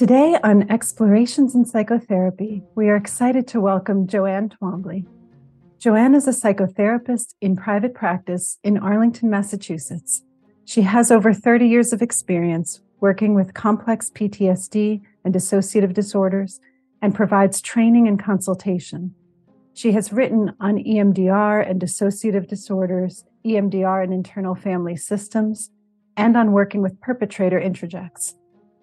Today on Explorations in Psychotherapy, we are excited to welcome Joanne Twombly. Joanne is a psychotherapist in private practice in Arlington, Massachusetts. She has over 30 years of experience working with complex PTSD and dissociative disorders and provides training and consultation. She has written on EMDR and dissociative disorders, EMDR and internal family systems, and on working with perpetrator introjects.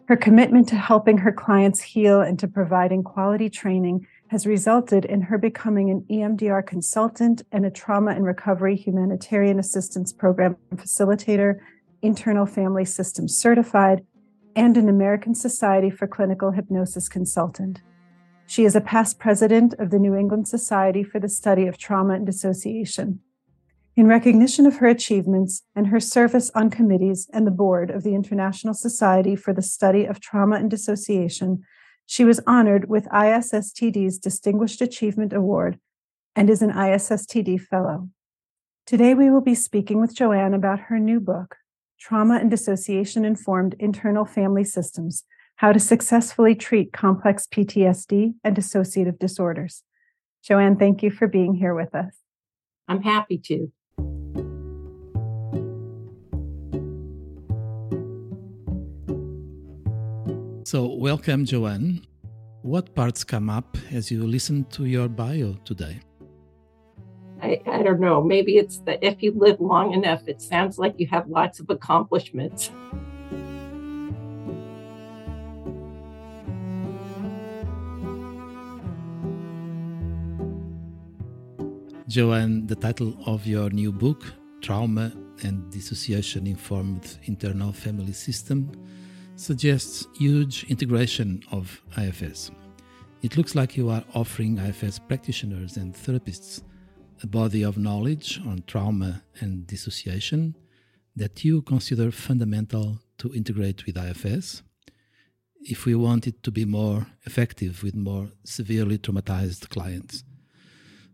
Her commitment to helping her clients heal and to providing quality training has resulted in her becoming an EMDR consultant and a trauma and recovery humanitarian assistance program facilitator, internal family systems certified, and an American Society for Clinical Hypnosis consultant. She is a past president of the New England Society for the Study of Trauma and Dissociation. In recognition of her achievements and her service on committees and the board of the International Society for the Study of Trauma and Dissociation, she was honored with ISSTD's Distinguished Achievement Award and is an ISSTD Fellow. Today, we will be speaking with Joanne about her new book, Trauma and Dissociation Informed Internal Family Systems How to Successfully Treat Complex PTSD and Dissociative Disorders. Joanne, thank you for being here with us. I'm happy to. So, welcome, Joanne. What parts come up as you listen to your bio today? I, I don't know. Maybe it's that if you live long enough, it sounds like you have lots of accomplishments. Joanne, the title of your new book, Trauma and Dissociation Informed Internal Family System, suggests huge integration of IFS. It looks like you are offering IFS practitioners and therapists a body of knowledge on trauma and dissociation that you consider fundamental to integrate with IFS if we want it to be more effective with more severely traumatized clients.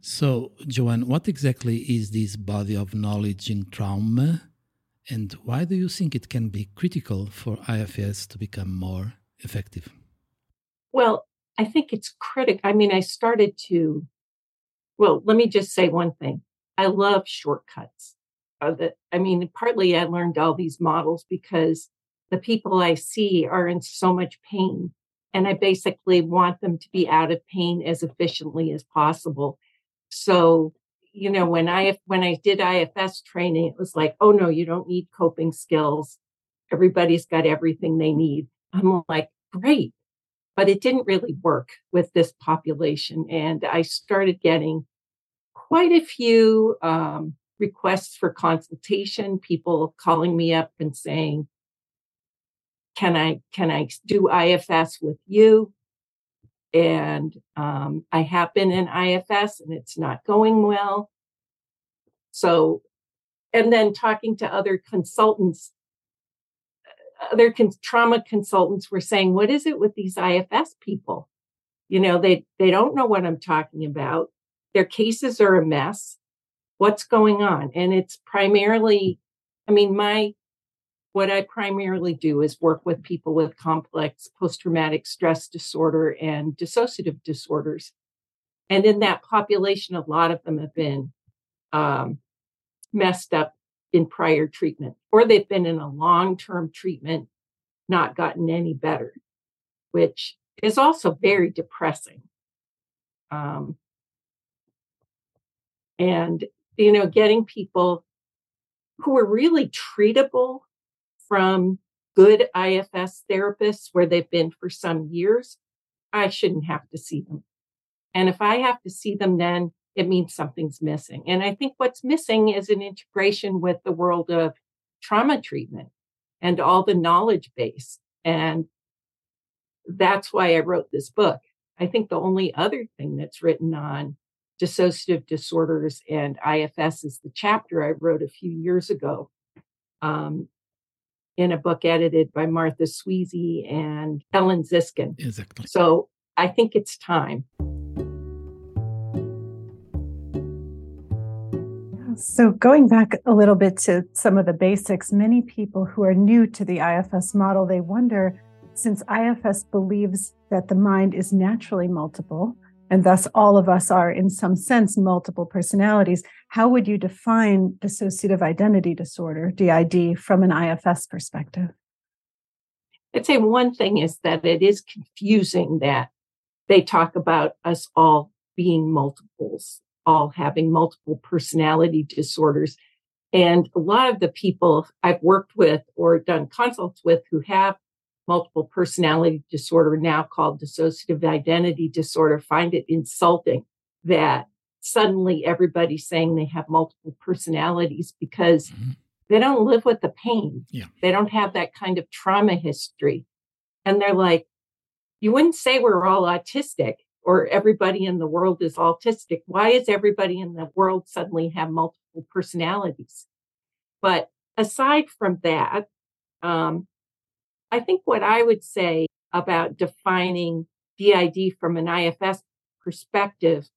So, Joanne, what exactly is this body of knowledge in trauma and why do you think it can be critical for IFS to become more effective? Well, I think it's critical. I mean, I started to, well, let me just say one thing. I love shortcuts. Uh, I mean, partly I learned all these models because the people I see are in so much pain. And I basically want them to be out of pain as efficiently as possible. So you know, when I when I did IFS training, it was like, oh no, you don't need coping skills. Everybody's got everything they need. I'm like, great. But it didn't really work with this population. And I started getting quite a few um, requests for consultation, people calling me up and saying, can I can I do IFS with you? And um, I have been in IFS and it's not going well. So, and then talking to other consultants, other con- trauma consultants were saying, "What is it with these IFS people? You know, they they don't know what I'm talking about. Their cases are a mess. What's going on?" And it's primarily, I mean, my what I primarily do is work with people with complex post traumatic stress disorder and dissociative disorders. And in that population, a lot of them have been um, messed up in prior treatment, or they've been in a long term treatment, not gotten any better, which is also very depressing. Um, and, you know, getting people who are really treatable from good IFS therapists where they've been for some years, I shouldn't have to see them. And if I have to see them, then it means something's missing. And I think what's missing is an integration with the world of trauma treatment and all the knowledge base. And that's why I wrote this book. I think the only other thing that's written on dissociative disorders and IFS is the chapter I wrote a few years ago um, in a book edited by Martha Sweezy and Ellen Ziskind. Exactly. So I think it's time. So, going back a little bit to some of the basics, many people who are new to the IFS model, they wonder Since IFS believes that the mind is naturally multiple, and thus all of us are, in some sense, multiple personalities, how would you define dissociative identity disorder, DID, from an IFS perspective? I'd say one thing is that it is confusing that they talk about us all being multiples, all having multiple personality disorders. And a lot of the people I've worked with or done consults with who have multiple personality disorder, now called dissociative identity disorder, find it insulting that suddenly everybody's saying they have multiple personalities because mm-hmm. they don't live with the pain. Yeah. They don't have that kind of trauma history. And they're like, you wouldn't say we're all autistic or everybody in the world is autistic. Why is everybody in the world suddenly have multiple personalities? But aside from that, um, I think what I would say about defining DID from an IFS perspective,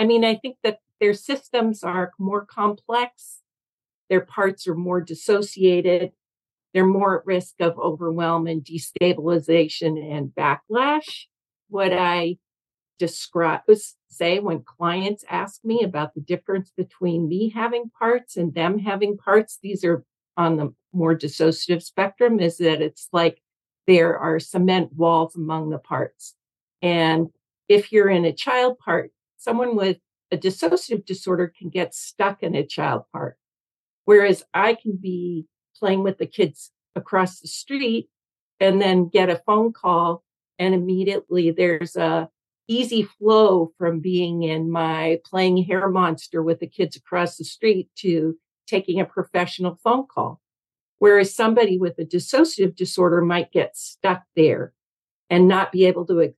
I mean, I think that their systems are more complex, their parts are more dissociated, they're more at risk of overwhelm and destabilization and backlash. What I describe say when clients ask me about the difference between me having parts and them having parts, these are on the more dissociative spectrum is that it's like there are cement walls among the parts. And if you're in a child part, someone with a dissociative disorder can get stuck in a child part. Whereas I can be playing with the kids across the street and then get a phone call and immediately there's a easy flow from being in my playing hair monster with the kids across the street to taking a professional phone call. Whereas somebody with a dissociative disorder might get stuck there and not be able to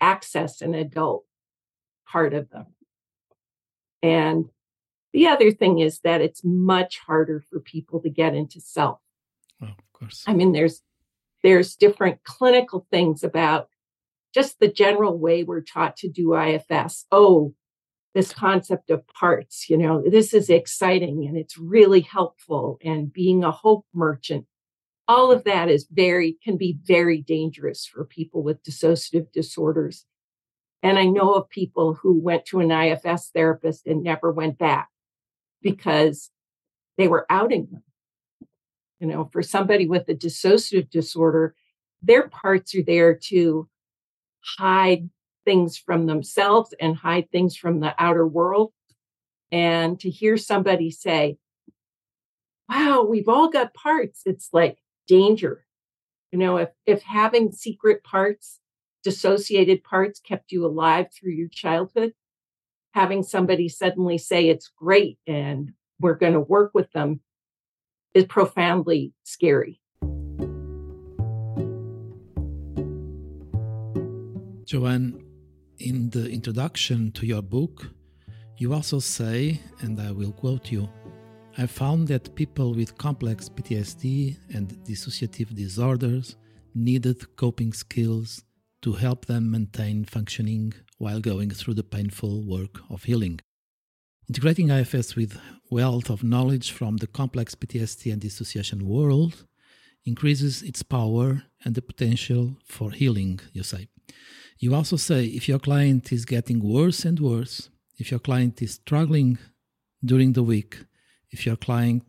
access an adult part of them. And the other thing is that it's much harder for people to get into self. Well, of course. I mean, there's there's different clinical things about just the general way we're taught to do IFS. Oh, this concept of parts, you know, this is exciting and it's really helpful. And being a hope merchant, all of that is very, can be very dangerous for people with dissociative disorders. And I know of people who went to an IFS therapist and never went back because they were outing them. You know, for somebody with a dissociative disorder, their parts are there to hide things from themselves and hide things from the outer world. And to hear somebody say, wow, we've all got parts, it's like danger. You know, if, if having secret parts, dissociated parts kept you alive through your childhood, having somebody suddenly say it's great and we're going to work with them is profoundly scary. Joanne, in the introduction to your book, you also say, and I will quote you I found that people with complex PTSD and dissociative disorders needed coping skills to help them maintain functioning while going through the painful work of healing. Integrating IFS with wealth of knowledge from the complex PTSD and dissociation world increases its power and the potential for healing, you say. You also say if your client is getting worse and worse, if your client is struggling during the week, if your client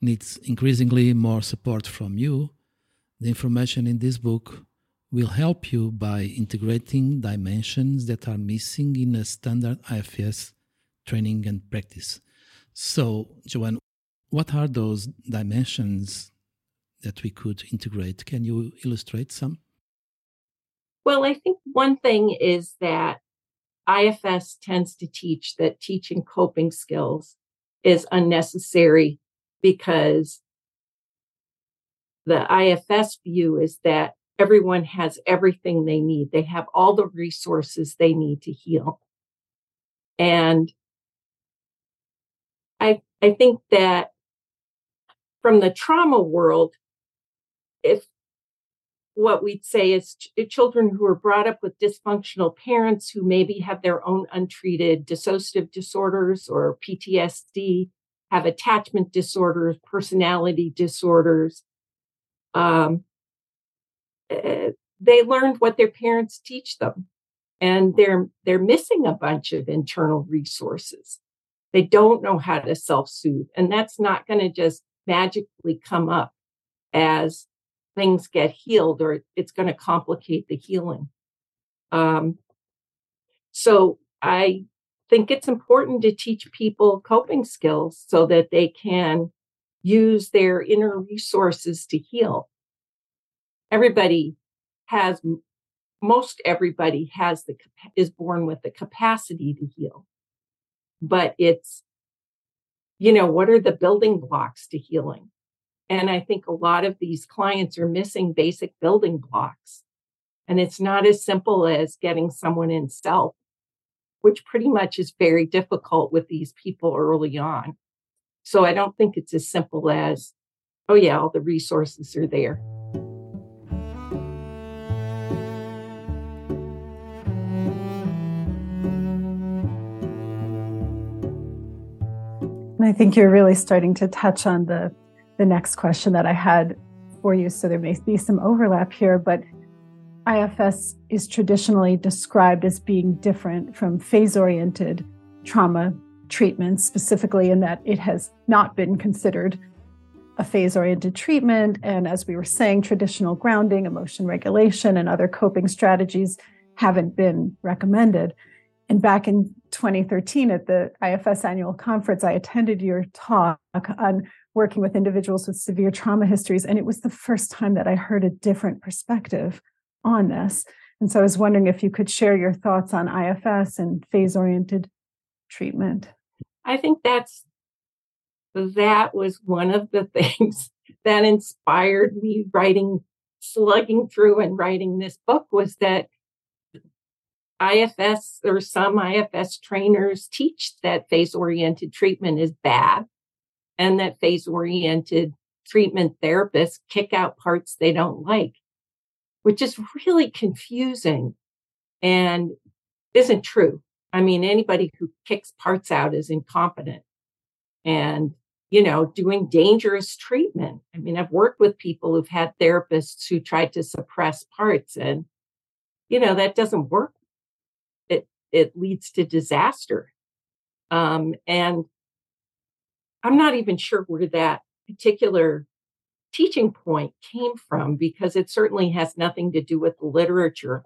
needs increasingly more support from you, the information in this book will help you by integrating dimensions that are missing in a standard IFS training and practice. So, Joanne, what are those dimensions that we could integrate? Can you illustrate some? Well, I think one thing is that IFS tends to teach that teaching coping skills is unnecessary because the IFS view is that everyone has everything they need. They have all the resources they need to heal. And I, I think that from the trauma world, if what we'd say is ch- eh, children who are brought up with dysfunctional parents who maybe have their own untreated dissociative disorders or PTSD, have attachment disorders, personality disorders. Um, they learned what their parents teach them. And they're they're missing a bunch of internal resources. They don't know how to self-soothe and that's not going to just magically come up as things get healed or it's going to complicate the healing. Um, so i think it's important to teach people coping skills so that they can use their inner resources to heal everybody has most everybody has the is born with the capacity to heal. But it's you know what are the building blocks to healing? And i think a lot of these clients are missing basic building blocks. And it's not as simple as getting someone in self which pretty much is very difficult with these people early on. So i don't think it's as simple as oh yeah all the resources are there And I think you're really starting to touch on the the next question that I had for you. So there may be some overlap here, but IFS is traditionally described as being different from phase oriented trauma treatments, specifically in that it has not been considered a phase oriented treatment. And as we were saying, traditional grounding, emotion regulation, and other coping strategies haven't been recommended. And back in 2013 at the IFS annual conference, I attended your talk on working with individuals with severe trauma histories. And it was the first time that I heard a different perspective on this. And so I was wondering if you could share your thoughts on IFS and phase oriented treatment. I think that's that was one of the things that inspired me writing slugging through and writing this book was that IFS or some IFS trainers teach that phase oriented treatment is bad and that phase oriented treatment therapists kick out parts they don't like, which is really confusing and isn't true. I mean, anybody who kicks parts out is incompetent and, you know, doing dangerous treatment. I mean, I've worked with people who've had therapists who tried to suppress parts and, you know, that doesn't work it leads to disaster. Um, and I'm not even sure where that particular teaching point came from because it certainly has nothing to do with the literature.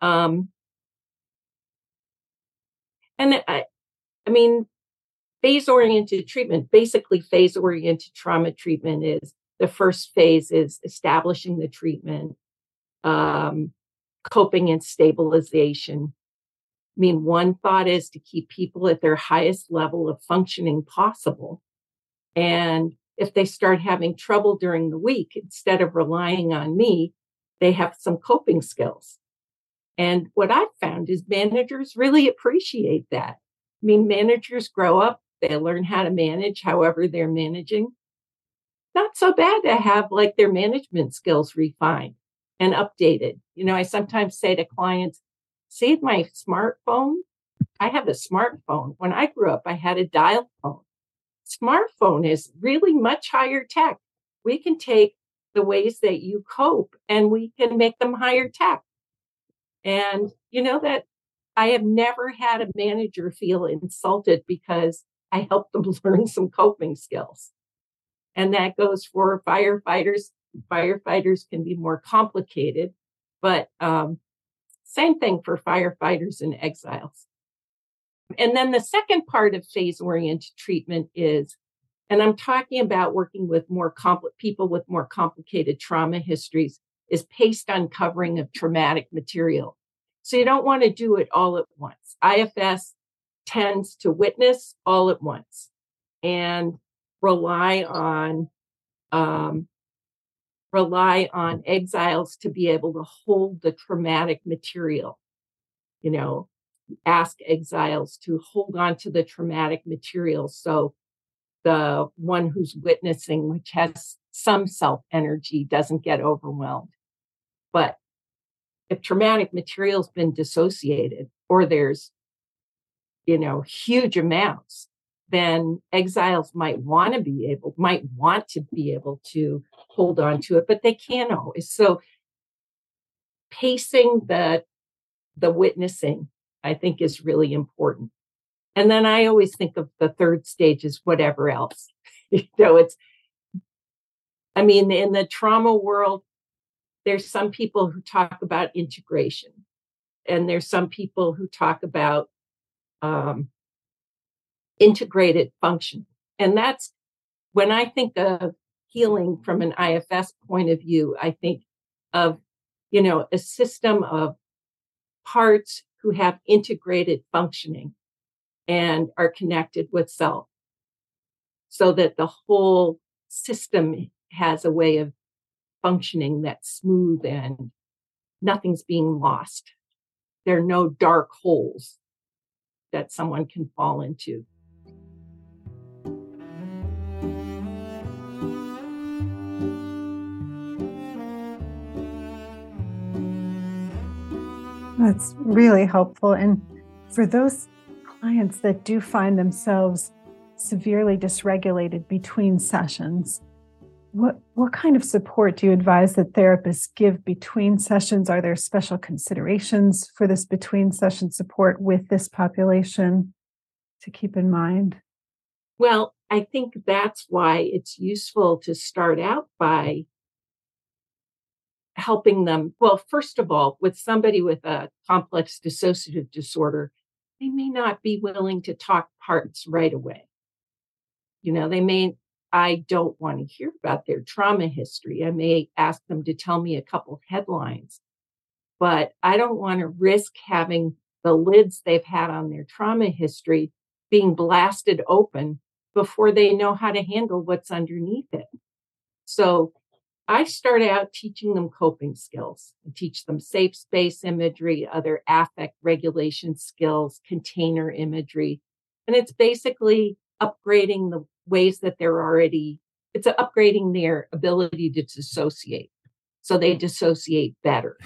Um, and I, I mean, phase oriented treatment, basically, phase oriented trauma treatment is the first phase is establishing the treatment, um, coping and stabilization, I mean, one thought is to keep people at their highest level of functioning possible. And if they start having trouble during the week, instead of relying on me, they have some coping skills. And what I've found is managers really appreciate that. I mean, managers grow up, they learn how to manage however they're managing. Not so bad to have like their management skills refined and updated. You know, I sometimes say to clients, See my smartphone? I have a smartphone. When I grew up, I had a dial phone. Smartphone is really much higher tech. We can take the ways that you cope and we can make them higher tech. And you know that I have never had a manager feel insulted because I helped them learn some coping skills. And that goes for firefighters. Firefighters can be more complicated, but um, same thing for firefighters and exiles. And then the second part of phase oriented treatment is, and I'm talking about working with more people with more complicated trauma histories, is paced uncovering of traumatic material. So you don't want to do it all at once. IFS tends to witness all at once and rely on um, rely on exiles to be able to hold the traumatic material. You know, ask exiles to hold on to the traumatic material so the one who's witnessing, which has some self energy, doesn't get overwhelmed. But if traumatic material's been dissociated or there's, you know, huge amounts, then exiles might want to be able, might want to be able to hold on to it, but they can't always. So pacing the the witnessing, I think is really important. And then I always think of the third stage as whatever else. you know, it's I mean, in the trauma world, there's some people who talk about integration, and there's some people who talk about um, integrated function. And that's when I think of healing from an IFS point of view, I think of, you know, a system of parts who have integrated functioning and are connected with self so that the whole system has a way of functioning that's smooth and nothing's being lost. There are no dark holes that someone can fall into. That's really helpful. And for those clients that do find themselves severely dysregulated between sessions, what what kind of support do you advise that therapists give between sessions? Are there special considerations for this between session support with this population to keep in mind? Well, I think that's why it's useful to start out by helping them. Well, first of all, with somebody with a complex dissociative disorder, they may not be willing to talk parts right away. You know, they may, I don't want to hear about their trauma history. I may ask them to tell me a couple headlines, but I don't want to risk having the lids they've had on their trauma history being blasted open before they know how to handle what's underneath it. So I start out teaching them coping skills. I teach them safe space imagery, other affect regulation skills, container imagery. And it's basically upgrading the ways that they're already, it's upgrading their ability to dissociate. So they dissociate better.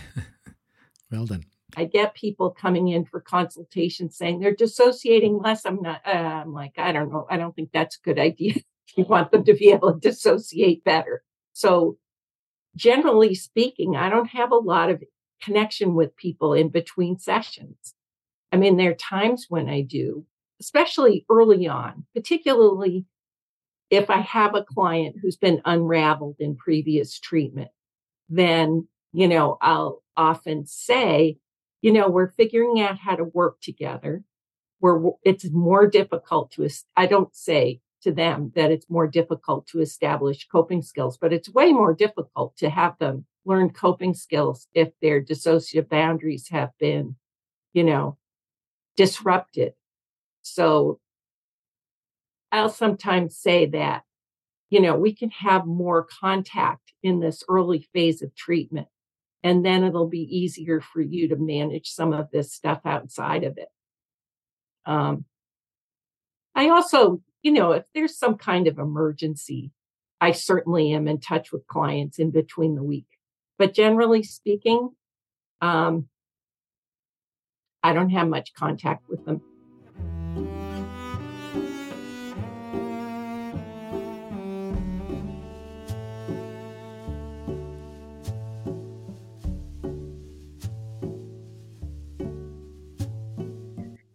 well done. I get people coming in for consultation saying they're dissociating less. I'm not, uh, I'm like, I don't know. I don't think that's a good idea. you want them to be able to dissociate better. So generally speaking, I don't have a lot of connection with people in between sessions. I mean, there are times when I do, especially early on, particularly if I have a client who's been unraveled in previous treatment, then, you know, I'll often say, you know, we're figuring out how to work together. Where it's more difficult to, I don't say to them that it's more difficult to establish coping skills, but it's way more difficult to have them learn coping skills if their dissociative boundaries have been, you know, disrupted. So I'll sometimes say that, you know, we can have more contact in this early phase of treatment, and then it'll be easier for you to manage some of this stuff outside of it. Um, I also you know, if there's some kind of emergency, I certainly am in touch with clients in between the week. But generally speaking, um, I don't have much contact with them.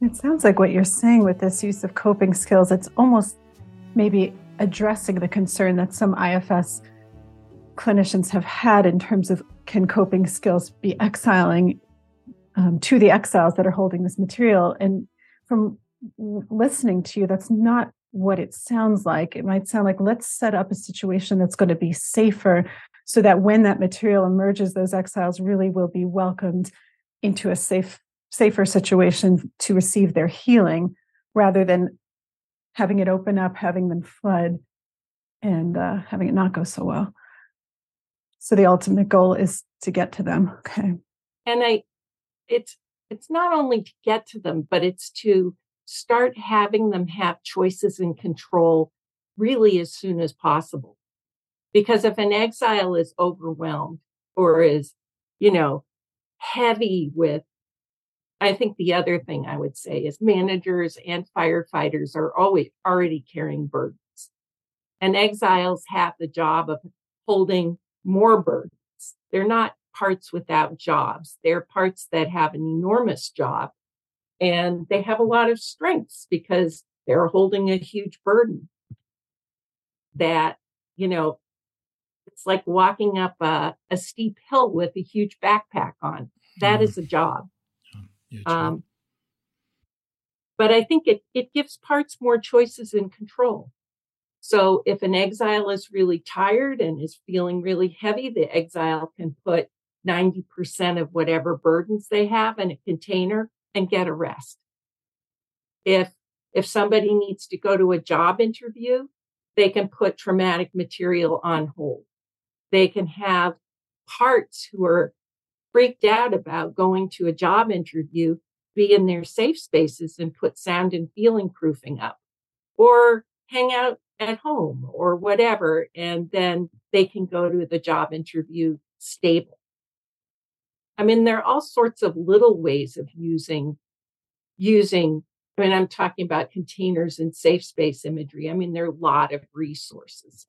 It sounds like what you're saying with this use of coping skills, it's almost maybe addressing the concern that some IFS clinicians have had in terms of can coping skills be exiling um, to the exiles that are holding this material. And from listening to you, that's not what it sounds like. It might sound like let's set up a situation that's going to be safer so that when that material emerges, those exiles really will be welcomed into a safe safer situation to receive their healing rather than having it open up, having them flood, and uh, having it not go so well. So the ultimate goal is to get to them. Okay. And I, it's it's not only to get to them, but it's to start having them have choices and control really as soon as possible. Because if an exile is overwhelmed or is, you know, heavy with I think the other thing I would say is managers and firefighters are always already carrying burdens. And exiles have the job of holding more burdens. They're not parts without jobs. They're parts that have an enormous job and they have a lot of strengths because they're holding a huge burden that, you know, it's like walking up a, a steep hill with a huge backpack on. That mm. is a job. Um, but I think it, it gives parts more choices and control. So if an exile is really tired and is feeling really heavy, the exile can put 90% of whatever burdens they have in a container and get a rest. If if somebody needs to go to a job interview, they can put traumatic material on hold. They can have parts who are freaked out about going to a job interview be in their safe spaces and put sound and feeling proofing up or hang out at home or whatever. And then they can go to the job interview stable. I mean, there are all sorts of little ways of using, using, I mean, I'm talking about containers and safe space imagery. I mean, there are a lot of resources.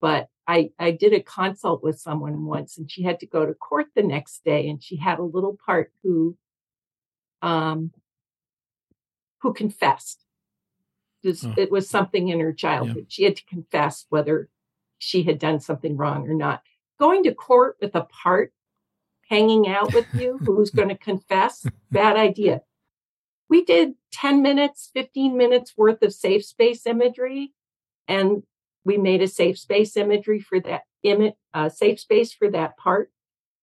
But I, I did a consult with someone once and she had to go to court the next day and she had a little part who um, who confessed. This, oh. It was something in her childhood. Yeah. She had to confess whether she had done something wrong or not. Going to court with a part hanging out with you who's going to confess, bad idea. We did 10 minutes, 15 minutes worth of safe space imagery, and we made a safe space imagery for that image, uh, safe space for that part.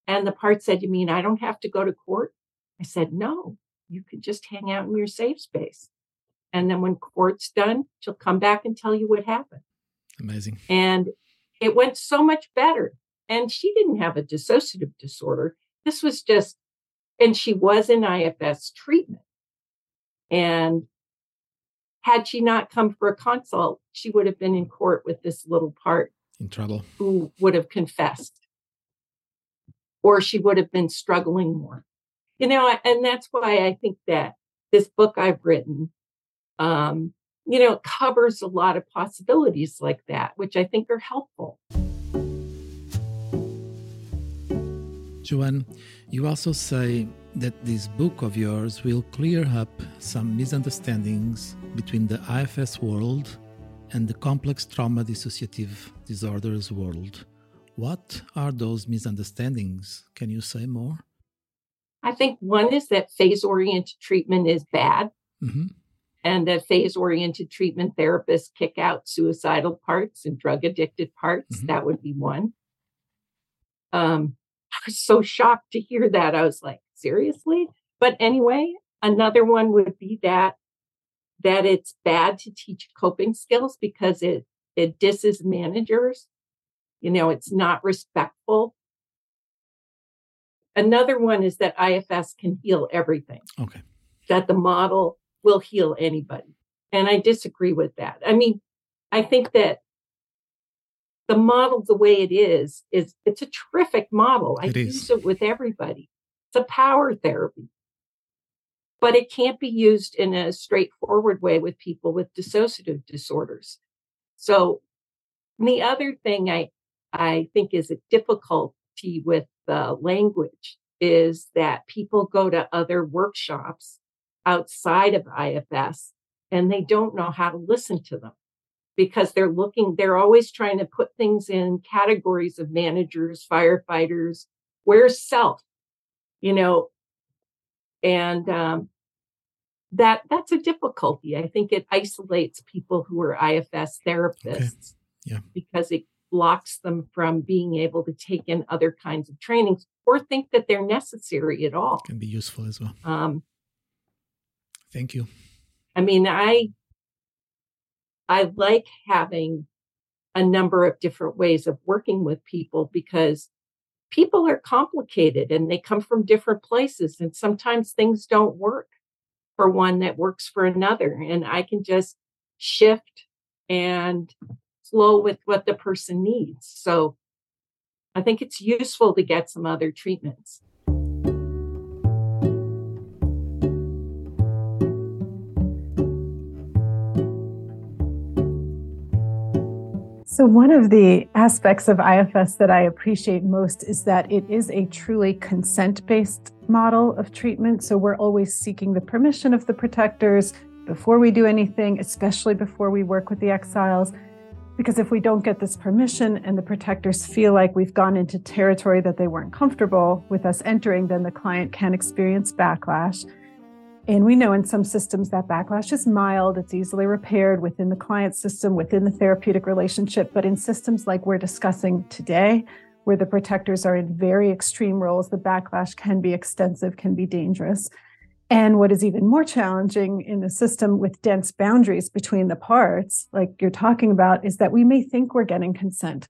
And the part said, You mean I don't have to go to court? I said, No, you could just hang out in your safe space. And then when court's done, she'll come back and tell you what happened. Amazing. And it went so much better. And she didn't have a dissociative disorder. This was just, and she was in IFS treatment. And had she not come for a consult, she would have been in court with this little part in trouble. who would have confessed. Or she would have been struggling more. You know, and that's why I think that this book I've written, um, you know, covers a lot of possibilities like that, which I think are helpful. Joanne, you also say that this book of yours will clear up some misunderstandings between the IFS world and the complex trauma dissociative disorders world. What are those misunderstandings? Can you say more? I think one is that phase oriented treatment is bad. Mm-hmm. And that phase oriented treatment therapists kick out suicidal parts and drug addicted parts. Mm-hmm. That would be one. Um, I was so shocked to hear that. I was like, seriously? But anyway, another one would be that that it's bad to teach coping skills because it it disses managers. You know, it's not respectful Another one is that IFS can heal everything. Okay. That the model will heal anybody. And I disagree with that. I mean, I think that the model the way it is is it's a terrific model. I it use is. it with everybody. A power therapy. But it can't be used in a straightforward way with people with dissociative disorders. So the other thing I I think is a difficulty with the language is that people go to other workshops outside of IFS and they don't know how to listen to them because they're looking, they're always trying to put things in categories of managers, firefighters, where's self, you know, and um, that that's a difficulty. I think it isolates people who are IFS therapists okay. yeah. because it blocks them from being able to take in other kinds of trainings or think that they're necessary at all. Can be useful as well. Um, Thank you. I mean, I I like having a number of different ways of working with people because people are complicated and they come from different places and sometimes things don't work for one that works for another and I can just shift and flow with what the person needs. So I think it's useful to get some other treatments. So, one of the aspects of IFS that I appreciate most is that it is a truly consent based model of treatment. So, we're always seeking the permission of the protectors before we do anything, especially before we work with the exiles. Because if we don't get this permission and the protectors feel like we've gone into territory that they weren't comfortable with us entering, then the client can experience backlash. And we know in some systems that backlash is mild, it's easily repaired within the client system, within the therapeutic relationship. But in systems like we're discussing today, where the protectors are in very extreme roles, the backlash can be extensive, can be dangerous. And what is even more challenging in a system with dense boundaries between the parts, like you're talking about, is that we may think we're getting consent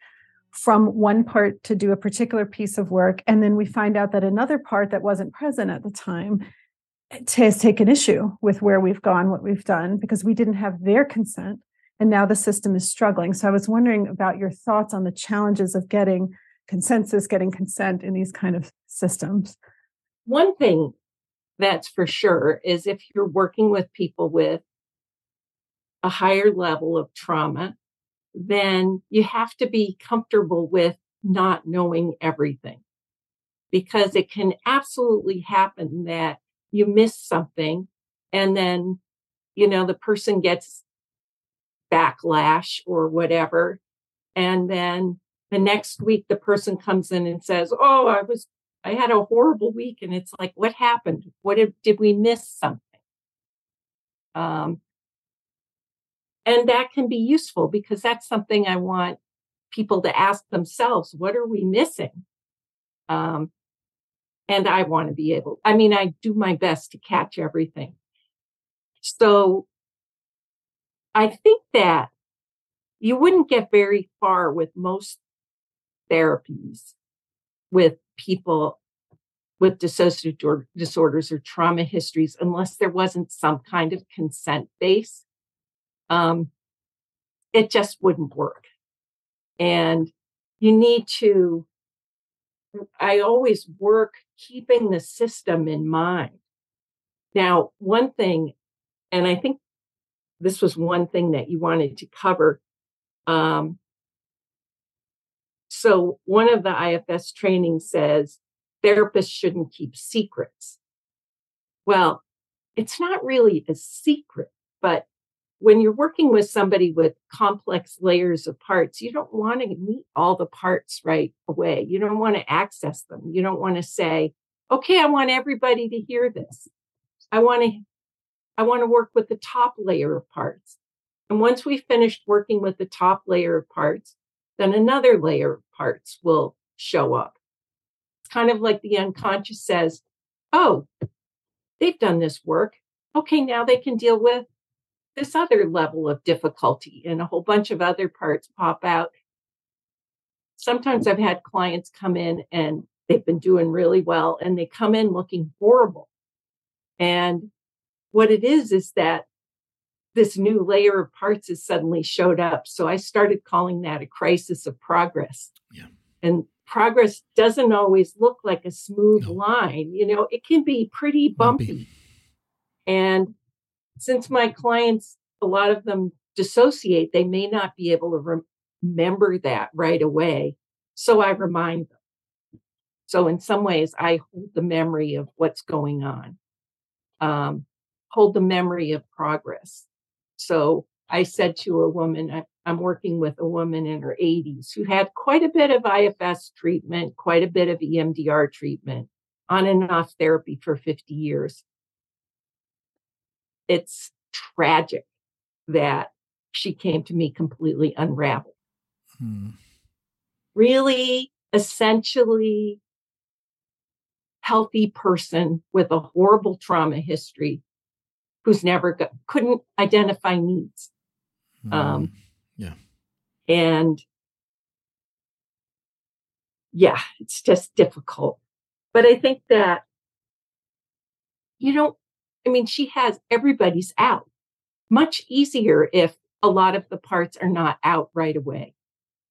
from one part to do a particular piece of work. And then we find out that another part that wasn't present at the time has taken issue with where we've gone, what we've done, because we didn't have their consent. And now the system is struggling. So I was wondering about your thoughts on the challenges of getting consensus, getting consent in these kind of systems. One thing that's for sure is if you're working with people with a higher level of trauma, then you have to be comfortable with not knowing everything because it can absolutely happen that you miss something and then you know the person gets backlash or whatever and then the next week the person comes in and says oh i was I had a horrible week, and it's like, what happened? What did, did we miss something? Um, and that can be useful because that's something I want people to ask themselves: What are we missing? Um, and I want to be able. I mean, I do my best to catch everything. So I think that you wouldn't get very far with most therapies with people with dissociative disorders or trauma histories unless there wasn't some kind of consent base. Um, it just wouldn't work. And you need to, I always work keeping the system in mind. Now, one thing, and I think this was one thing that you wanted to cover. Um, so one of the IFS training says therapists shouldn't keep secrets. Well, it's not really a secret, but when you're working with somebody with complex layers of parts, you don't want to meet all the parts right away. You don't want to access them. You don't want to say, okay, I want everybody to hear this. I want to I want to work with the top layer of parts. And once we've finished working with the top layer of parts, then another layer of parts will show up. It's kind of like the unconscious says, oh, they've done this work. Okay, now they can deal with this other level of difficulty, and a whole bunch of other parts pop out. Sometimes I've had clients come in and they've been doing really well, and they come in looking horrible. And what it is is that this new layer of parts has suddenly showed up. So I started calling that a crisis of progress. Yeah. And progress doesn't always look like a smooth no. line. You know, it can be pretty bumpy. bumpy. And since my clients, a lot of them dissociate, they may not be able to rem- remember that right away. So I remind them. So in some ways, I hold the memory of what's going on, um, hold the memory of progress. So I said to a woman, I, am working with a woman in her 80s who had quite a bit of IFS treatment, quite a bit of EMDR treatment, on and off therapy for 50 years. It's tragic that she came to me completely unraveled. Hmm. Really, essentially healthy person with a horrible trauma history who's never got, couldn't identify needs. Mm, um, yeah. And yeah, it's just difficult. But I think that, you know, I mean, she has everybody's out. Much easier if a lot of the parts are not out right away.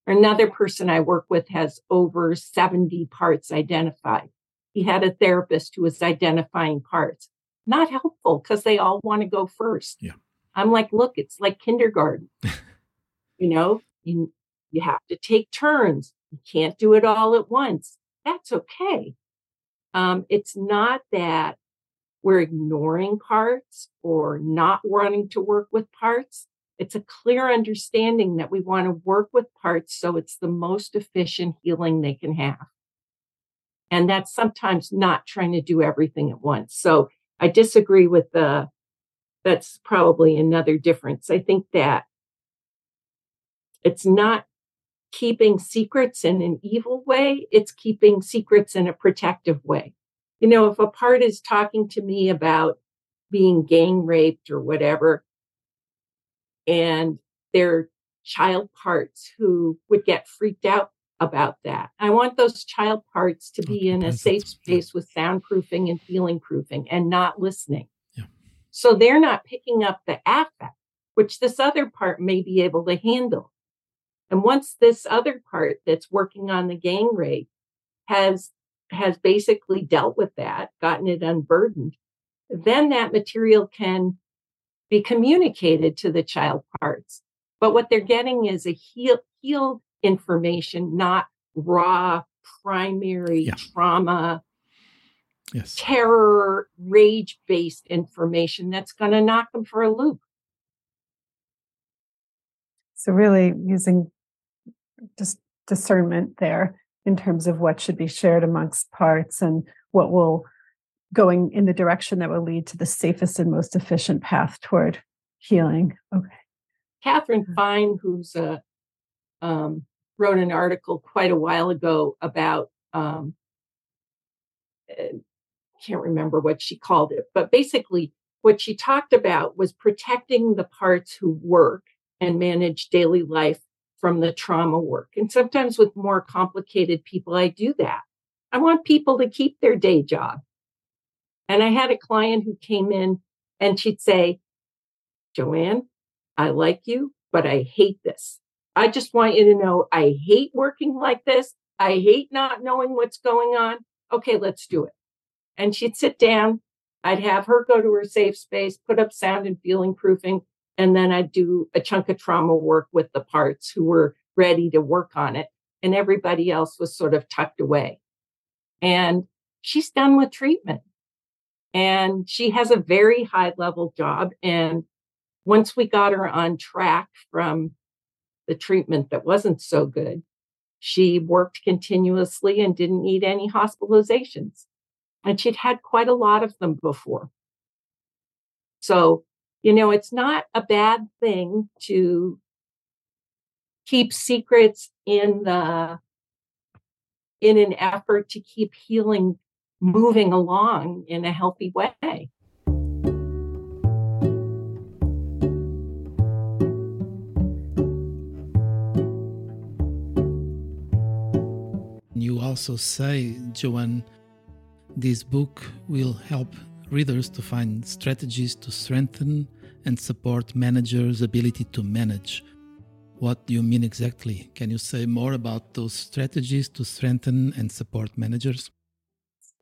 Another person I work with has over 70 parts identified. He had a therapist who was identifying parts not helpful because they all want to go first. Yeah. I'm like, look, it's like kindergarten. you know, you, You have to take turns. You can't do it all at once. That's okay. Um, it's not that we're ignoring parts or not wanting to work with parts. It's a clear understanding that we want to work with parts so it's the most efficient healing they can have. And that's sometimes not trying to do everything at once. So I disagree with the, that's probably another difference. I think that it's not keeping secrets in an evil way, it's keeping secrets in a protective way. You know, if a part is talking to me about being gang raped or whatever, and they're child parts who would get freaked out about that. I want those child parts to be in a safe space with soundproofing and feeling proofing and not listening. Yeah. So they're not picking up the affect, which this other part may be able to handle. And once this other part that's working on the gang rape has has basically dealt with that, gotten it unburdened, then that material can be communicated to the child parts. But what they're getting is a heal, healed information, not raw primary yeah. trauma, yes. terror, rage based information that's going to knock them for a loop. So, really using just discernment there in terms of what should be shared amongst parts and what will going in the direction that will lead to the safest and most efficient path toward healing. Okay. Catherine Fine, who's a um, wrote an article quite a while ago about um, eh, can't remember what she called it, but basically what she talked about was protecting the parts who work and manage daily life from the trauma work. And sometimes with more complicated people, I do that. I want people to keep their day job. And I had a client who came in and she'd say, Joanne, I like you, but I hate this. I just want you to know I hate working like this. I hate not knowing what's going on. Okay, let's do it. And she'd sit down. I'd have her go to her safe space, put up sound and feeling proofing, and then I'd do a chunk of trauma work with the parts who were ready to work on it. And everybody else was sort of tucked away. And she's done with treatment. And she has a very high level job. And once we got her on track from the treatment that wasn't so good, she worked continuously and didn't need any hospitalizations. And she'd had quite a lot of them before. So you know, it's not a bad thing to keep secrets in the in an effort to keep healing moving along in a healthy way. You also say, Joanne, this book will help readers to find strategies to strengthen and support managers' ability to manage. What do you mean exactly? Can you say more about those strategies to strengthen and support managers?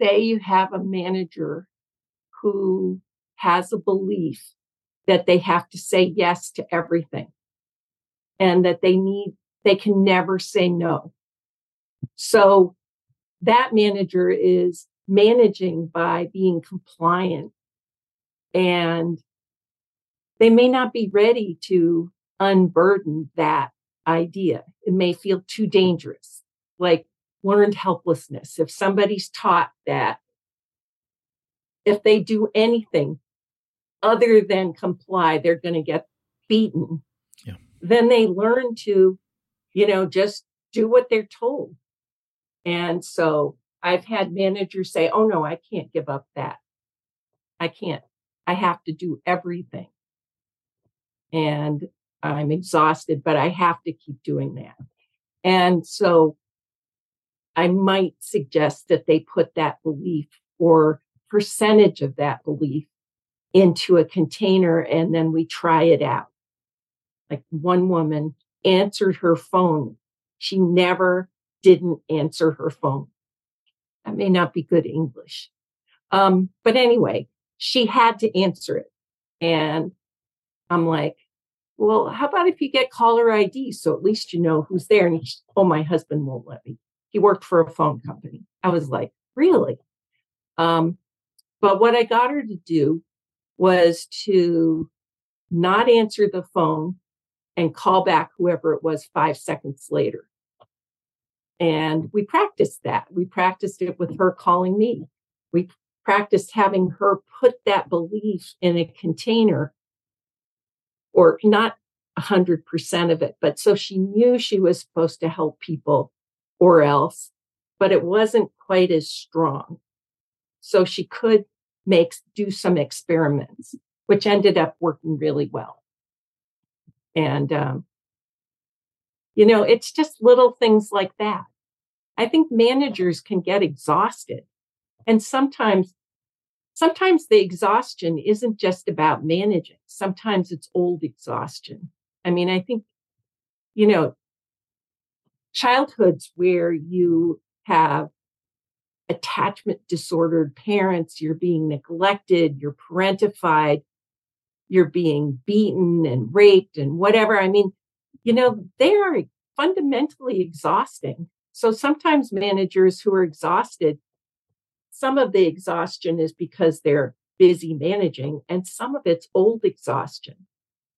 Say you have a manager who has a belief that they have to say yes to everything and that they need, they can never say no. So that manager is managing by being compliant and they may not be ready to unburden that idea. It may feel too dangerous, like learned helplessness. If somebody's taught that if they do anything other than comply, they're going to get beaten, yeah. then they learn to, you know, just do what they're told. And so I've had managers say, oh no, I can't give up that. I can't. I have to do everything and I'm exhausted, but I have to keep doing that. And so I might suggest that they put that belief or percentage of that belief into a container and then we try it out. Like one woman answered her phone. She never didn't answer her phone. That may not be good English. Um, but anyway, she had to answer it. And I'm like, well, how about if you get caller ID so at least you know who's there? And he, oh, my husband won't let me. He worked for a phone company. I was like, really? Um, but what I got her to do was to not answer the phone and call back whoever it was five seconds later. And we practiced that. We practiced it with her calling me. We practiced having her put that belief in a container or not 100% of it, but so she knew she was supposed to help people or else, but it wasn't quite as strong. So she could make, do some experiments, which ended up working really well. And, um, you know, it's just little things like that. I think managers can get exhausted. And sometimes sometimes the exhaustion isn't just about managing. Sometimes it's old exhaustion. I mean, I think, you know, childhoods where you have attachment disordered parents, you're being neglected, you're parentified, you're being beaten and raped and whatever. I mean, you know, they are fundamentally exhausting. So sometimes managers who are exhausted some of the exhaustion is because they're busy managing, and some of it's old exhaustion.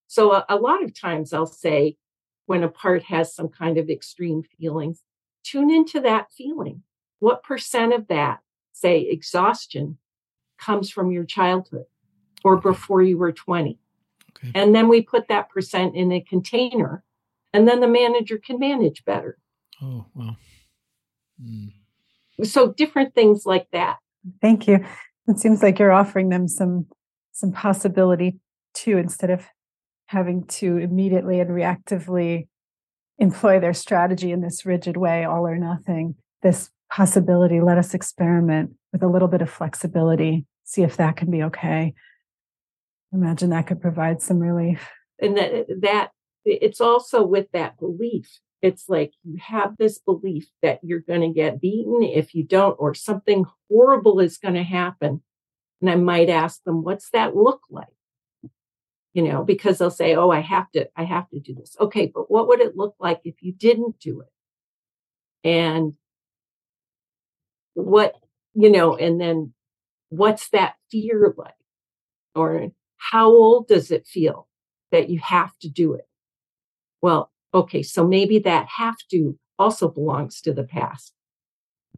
So, a, a lot of times I'll say, when a part has some kind of extreme feelings, tune into that feeling. What percent of that, say, exhaustion, comes from your childhood or before you were 20? Okay. And then we put that percent in a container, and then the manager can manage better. Oh, well. Mm so different things like that. Thank you. It seems like you're offering them some some possibility too instead of having to immediately and reactively employ their strategy in this rigid way all or nothing. This possibility let us experiment with a little bit of flexibility see if that can be okay. Imagine that could provide some relief. And that that it's also with that belief it's like you have this belief that you're going to get beaten if you don't, or something horrible is going to happen. And I might ask them, what's that look like? You know, because they'll say, oh, I have to, I have to do this. Okay, but what would it look like if you didn't do it? And what, you know, and then what's that fear like? Or how old does it feel that you have to do it? Well, okay, so maybe that have to also belongs to the past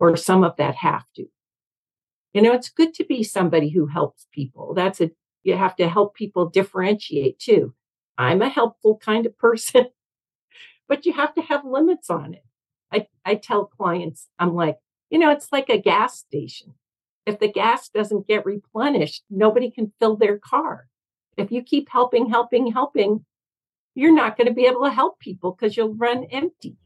or some of that have to. You know, it's good to be somebody who helps people. That's a, you have to help people differentiate too. I'm a helpful kind of person, but you have to have limits on it. I, I tell clients, I'm like, you know, it's like a gas station. If the gas doesn't get replenished, nobody can fill their car. If you keep helping, helping, helping, you're not going to be able to help people because you'll run empty.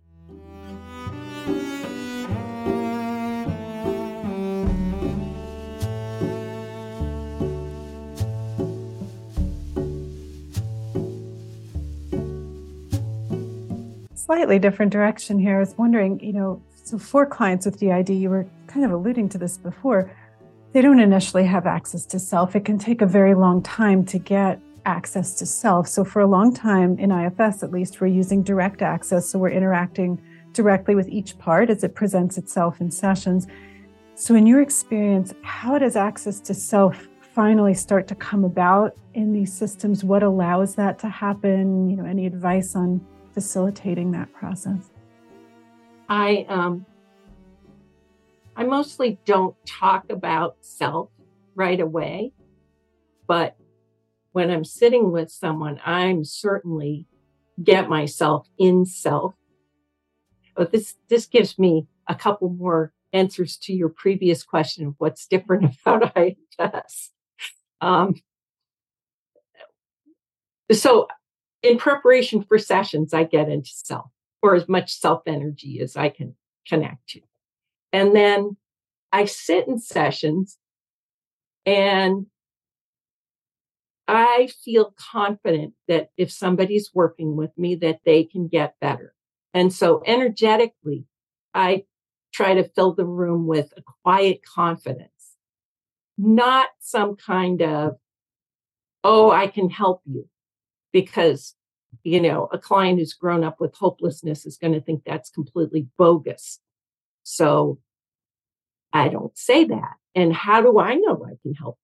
Slightly different direction here. I was wondering, you know, so for clients with DID, you were kind of alluding to this before, they don't initially have access to self. It can take a very long time to get access to self. So, for a long time in IFS, at least, we're using direct access. So, we're interacting directly with each part as it presents itself in sessions. So, in your experience, how does access to self finally start to come about in these systems? What allows that to happen? You know, any advice on facilitating that process? I um, I mostly don't talk about self right away, but when I'm sitting with someone, I'm certainly get myself in self. But this this gives me a couple more answers to your previous question of what's different about IFS. Um, so, in preparation for sessions, I get into self or as much self energy as I can connect to. And then I sit in sessions and I feel confident that if somebody's working with me, that they can get better. And so energetically, I try to fill the room with a quiet confidence, not some kind of, oh, I can help you. Because you know, a client who's grown up with hopelessness is going to think that's completely bogus. So I don't say that. And how do I know I can help?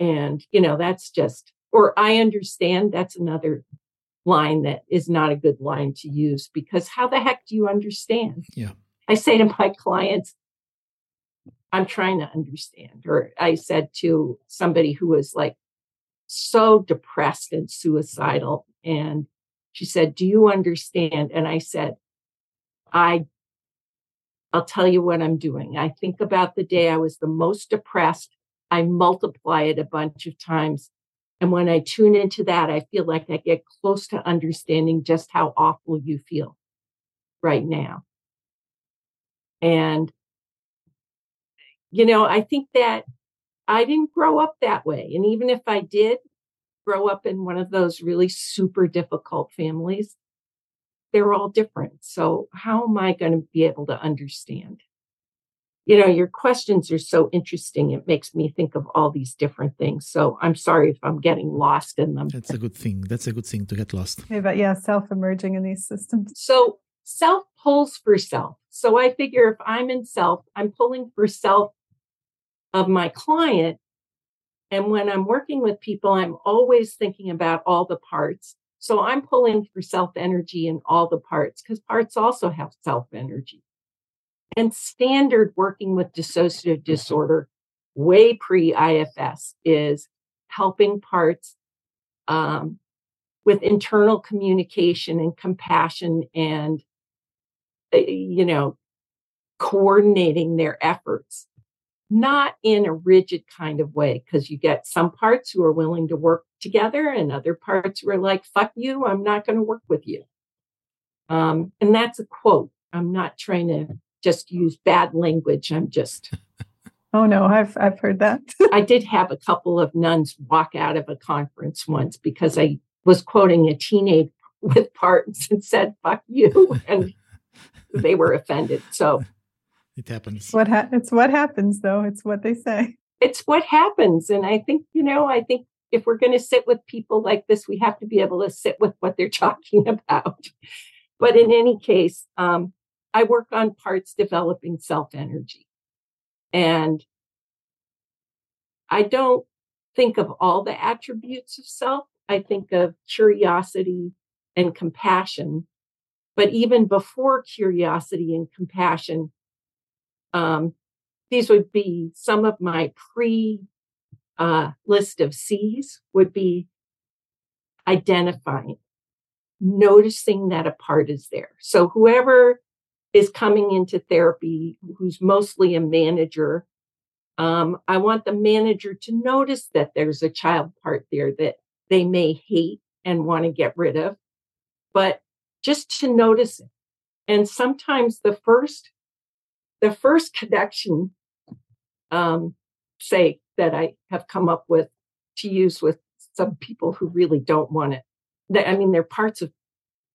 And, you know, that's just, or I understand that's another line that is not a good line to use because how the heck do you understand? Yeah. I say to my clients, I'm trying to understand. Or I said to somebody who was like so depressed and suicidal, and she said, Do you understand? And I said, I I'll tell you what I'm doing. I think about the day I was the most depressed. I multiply it a bunch of times. And when I tune into that, I feel like I get close to understanding just how awful you feel right now. And, you know, I think that I didn't grow up that way. And even if I did grow up in one of those really super difficult families, they're all different. So, how am I going to be able to understand? You know, your questions are so interesting. It makes me think of all these different things. So, I'm sorry if I'm getting lost in them. That's a good thing. That's a good thing to get lost. Yeah, but yeah, self emerging in these systems. So, self pulls for self. So, I figure if I'm in self, I'm pulling for self of my client. And when I'm working with people, I'm always thinking about all the parts so I'm pulling for self energy in all the parts because parts also have self energy. And standard working with dissociative disorder, way pre IFS, is helping parts um, with internal communication and compassion and, uh, you know, coordinating their efforts not in a rigid kind of way, because you get some parts who are willing to work together and other parts who are like, fuck you, I'm not going to work with you. Um, and that's a quote. I'm not trying to just use bad language. I'm just. Oh no, I've I've heard that. I did have a couple of nuns walk out of a conference once because I was quoting a teenage with parts and said "fuck you," and they were offended. So it happens. What ha- it's what happens though. It's what they say. It's what happens. And I think, you know, I think if we're going to sit with people like this, we have to be able to sit with what they're talking about. But in any case, um, I work on parts developing self energy. And I don't think of all the attributes of self. I think of curiosity and compassion. But even before curiosity and compassion, um, these would be some of my pre uh, list of C's would be identifying, noticing that a part is there. So whoever is coming into therapy, who's mostly a manager, um, I want the manager to notice that there's a child part there that they may hate and want to get rid of, but just to notice it. And sometimes the first the first connection, um, say, that I have come up with to use with some people who really don't want it. That, I mean, they're parts have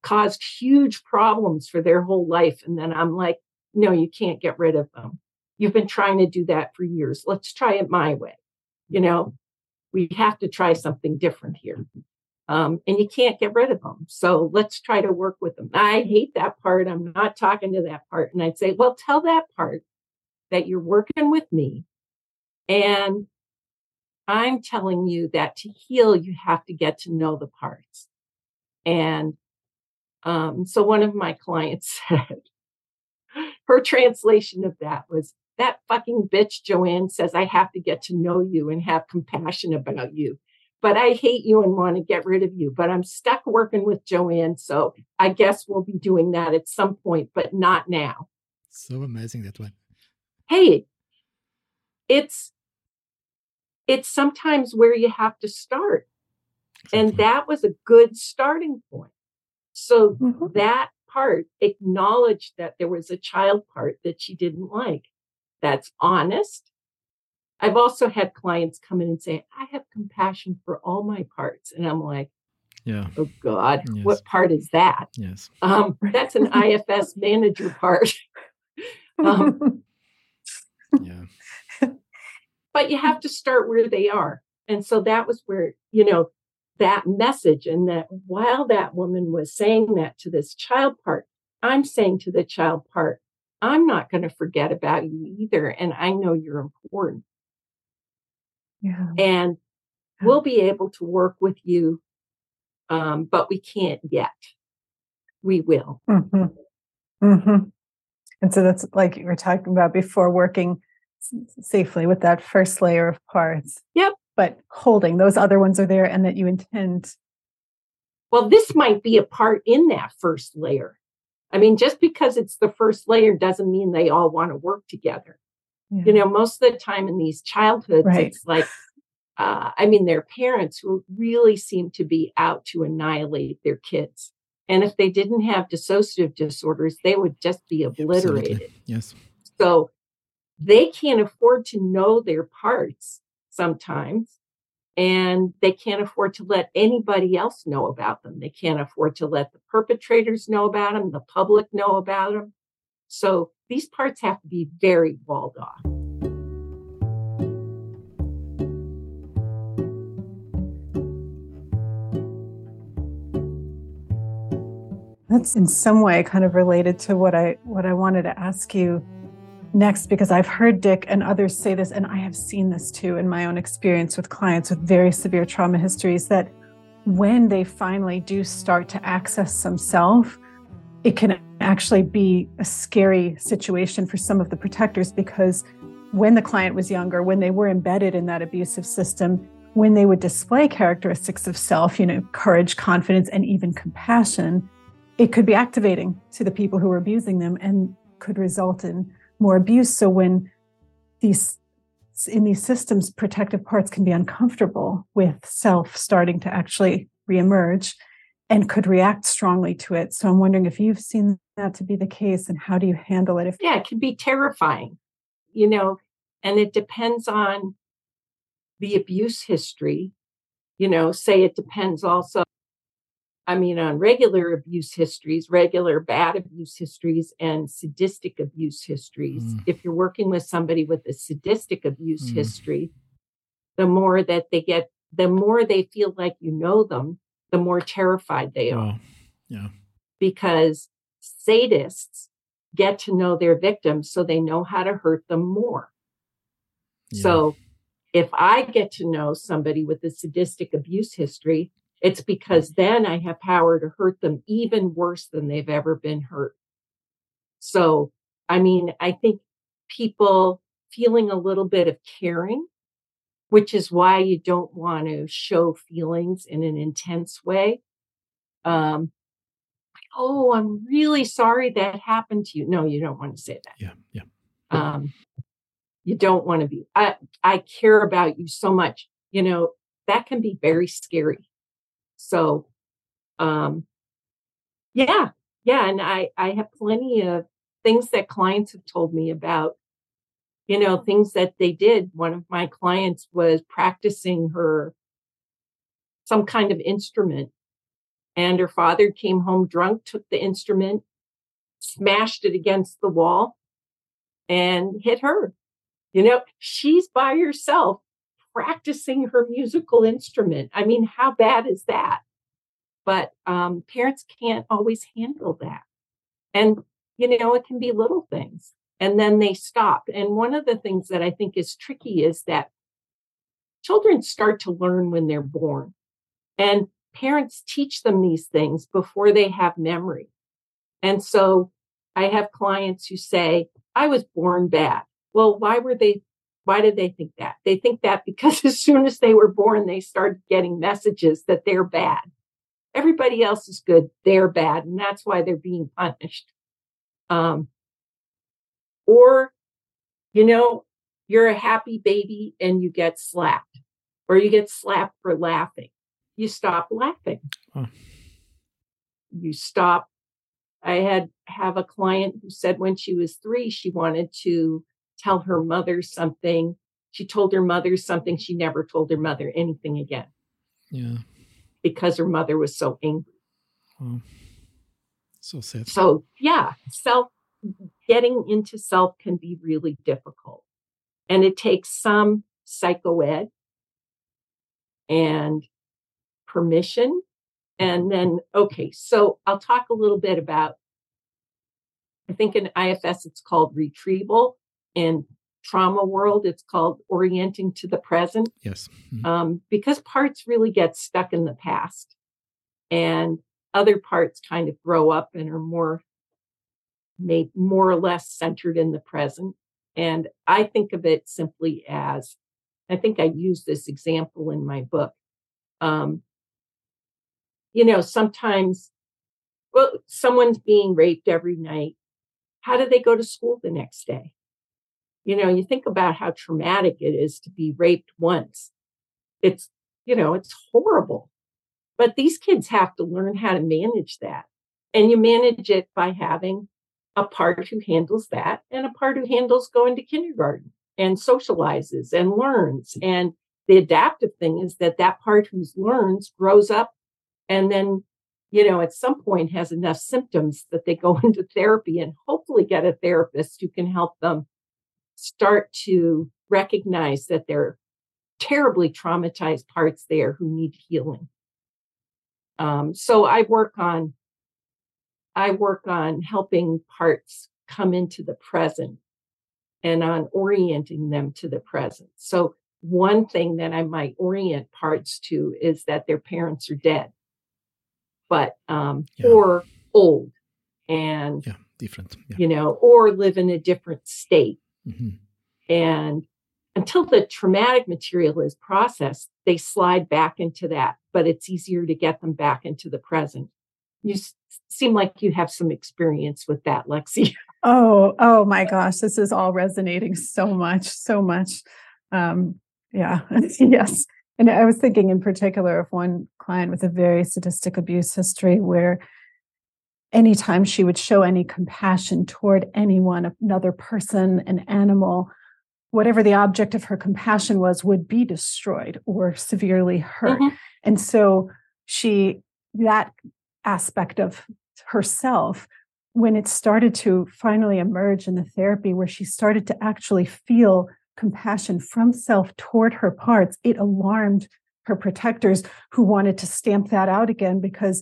caused huge problems for their whole life. And then I'm like, no, you can't get rid of them. You've been trying to do that for years. Let's try it my way. You know, we have to try something different here um, and you can't get rid of them. So let's try to work with them. I hate that part. I'm not talking to that part. And I'd say, well, tell that part that you're working with me. And I'm telling you that to heal, you have to get to know the parts. And um, so one of my clients said, her translation of that was, that fucking bitch Joanne says I have to get to know you and have compassion about you but I hate you and want to get rid of you. But I'm stuck working with Joanne. So I guess we'll be doing that at some point, but not now. So amazing that one. Hey, it's it's sometimes where you have to start. Exactly. And that was a good starting point. So mm-hmm. that part acknowledged that there was a child part that she didn't like. That's honest. I've also had clients come in and say, I have compassion for all my parts. And I'm like, yeah. Oh God, yes. what part is that? Yes. Um, that's an IFS manager part. um, yeah. But you have to start where they are. And so that was where, you know, that message and that while that woman was saying that to this child part, I'm saying to the child part, I'm not going to forget about you either. And I know you're important. Yeah. And we'll be able to work with you, um, but we can't yet. We will. Mm-hmm. Mm-hmm. And so that's like you were talking about before working safely with that first layer of parts. Yep. But holding those other ones are there and that you intend. Well, this might be a part in that first layer. I mean, just because it's the first layer doesn't mean they all want to work together. Yeah. You know, most of the time in these childhoods, right. it's like, uh, I mean, their parents who really seem to be out to annihilate their kids. And if they didn't have dissociative disorders, they would just be obliterated. Absolutely. Yes. So they can't afford to know their parts sometimes and they can't afford to let anybody else know about them. They can't afford to let the perpetrators know about them, the public know about them. So these parts have to be very walled off. That's in some way kind of related to what I what I wanted to ask you next because I've heard Dick and others say this, and I have seen this too in my own experience with clients with very severe trauma histories that when they finally do start to access some self, it can actually be a scary situation for some of the protectors because when the client was younger, when they were embedded in that abusive system, when they would display characteristics of self, you know, courage, confidence, and even compassion, it could be activating to the people who were abusing them and could result in more abuse. So when these in these systems, protective parts can be uncomfortable with self starting to actually reemerge and could react strongly to it. So I'm wondering if you've seen that to be the case and how do you handle it? If yeah, it can be terrifying, you know, and it depends on the abuse history. You know, say it depends also I mean, on regular abuse histories, regular bad abuse histories, and sadistic abuse histories. Mm. If you're working with somebody with a sadistic abuse mm. history, the more that they get, the more they feel like you know them, the more terrified they are. Oh, yeah. Because sadists get to know their victims so they know how to hurt them more. Yeah. So if I get to know somebody with a sadistic abuse history, it's because then I have power to hurt them even worse than they've ever been hurt. So, I mean, I think people feeling a little bit of caring, which is why you don't want to show feelings in an intense way. Um, oh, I'm really sorry that happened to you. No, you don't want to say that. Yeah, yeah. Um, you don't want to be. I I care about you so much. You know that can be very scary. So, um, yeah, yeah. And I, I have plenty of things that clients have told me about, you know, things that they did. One of my clients was practicing her some kind of instrument and her father came home drunk, took the instrument, smashed it against the wall and hit her. You know, she's by herself practicing her musical instrument. I mean, how bad is that? But um, parents can't always handle that. And, you know, it can be little things. And then they stop. And one of the things that I think is tricky is that children start to learn when they're born. And parents teach them these things before they have memory. And so I have clients who say, I was born bad. Well, why were they why did they think that? They think that because as soon as they were born, they started getting messages that they're bad. Everybody else is good, they're bad, and that's why they're being punished. Um, or, you know, you're a happy baby and you get slapped, or you get slapped for laughing. You stop laughing. You stop. I had have a client who said when she was three, she wanted to tell her mother something. She told her mother something. She never told her mother anything again. Yeah. Because her mother was so angry. Oh, so sad. So, yeah, self getting into self can be really difficult. And it takes some psychoed and permission. And mm-hmm. then, okay, so I'll talk a little bit about, I think in IFS it's called retrieval. In trauma world, it's called orienting to the present. Yes. Mm-hmm. Um, because parts really get stuck in the past and other parts kind of grow up and are more made more or less centered in the present. And I think of it simply as I think I use this example in my book. Um, you know, sometimes, well, someone's being raped every night. How do they go to school the next day? You know, you think about how traumatic it is to be raped once. It's, you know, it's horrible. But these kids have to learn how to manage that. And you manage it by having a part who handles that and a part who handles going to kindergarten and socializes and learns. And the adaptive thing is that that part who learns grows up and then, you know, at some point has enough symptoms that they go into therapy and hopefully get a therapist who can help them start to recognize that there are terribly traumatized parts there who need healing. Um, so I work on I work on helping parts come into the present and on orienting them to the present. So one thing that I might orient parts to is that their parents are dead, but um, yeah. or old and yeah, different, yeah. you know, or live in a different state. Mm-hmm. And until the traumatic material is processed, they slide back into that, but it's easier to get them back into the present you seem like you have some experience with that, Lexi. Oh, oh my gosh, this is all resonating so much, so much. Um, yeah, yes. And I was thinking in particular of one client with a very sadistic abuse history where anytime she would show any compassion toward anyone, another person, an animal, whatever the object of her compassion was, would be destroyed or severely hurt. Mm-hmm. And so she, that aspect of herself when it started to finally emerge in the therapy where she started to actually feel compassion from self toward her parts it alarmed her protectors who wanted to stamp that out again because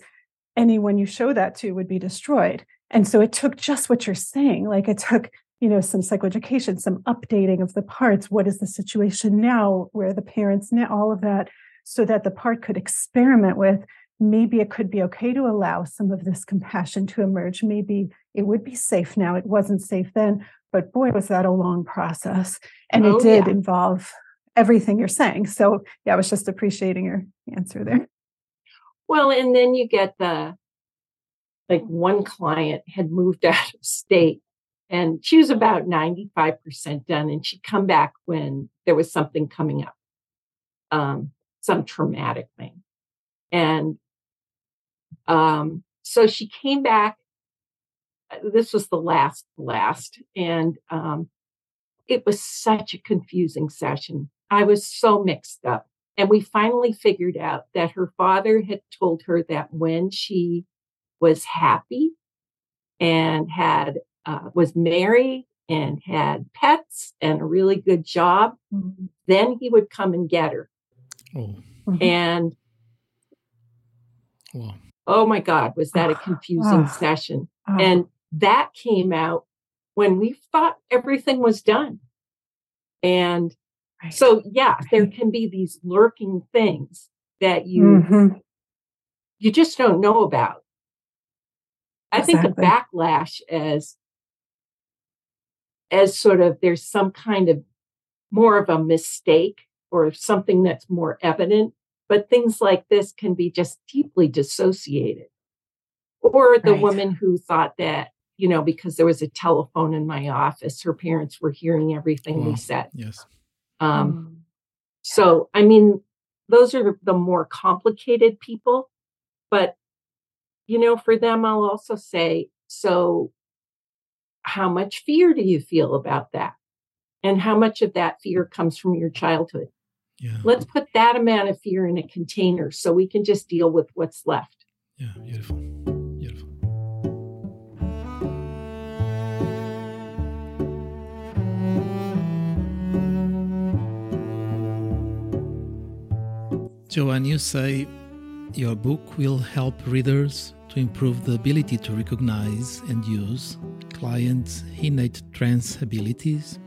anyone you show that to would be destroyed and so it took just what you're saying like it took you know some psychoeducation some updating of the parts what is the situation now where the parents now all of that so that the part could experiment with maybe it could be okay to allow some of this compassion to emerge. Maybe it would be safe now. It wasn't safe then, but boy, was that a long process. And oh, it did yeah. involve everything you're saying. So, yeah, I was just appreciating your answer there. Well, and then you get the like one client had moved out of state and she was about 95% done and she'd come back when there was something coming up um, some traumatic thing and um, so she came back. Uh, this was the last, last, and um, it was such a confusing session. I was so mixed up. And we finally figured out that her father had told her that when she was happy and had uh, was married and had pets and a really good job, mm-hmm. then he would come and get her. Oh. Mm-hmm. And wow oh my God, was that a confusing session? And that came out when we thought everything was done. And right. so, yeah, there can be these lurking things that you mm-hmm. you just don't know about. I exactly. think of backlash as as sort of there's some kind of more of a mistake or something that's more evident but things like this can be just deeply dissociated. Or the right. woman who thought that, you know, because there was a telephone in my office, her parents were hearing everything oh, we said. Yes. Um, mm. So, I mean, those are the more complicated people. But, you know, for them, I'll also say, so how much fear do you feel about that? And how much of that fear comes from your childhood? Yeah. Let's put that amount of fear in a container so we can just deal with what's left. Yeah, beautiful. Beautiful. Joanne, you say your book will help readers to improve the ability to recognize and use clients' innate trance abilities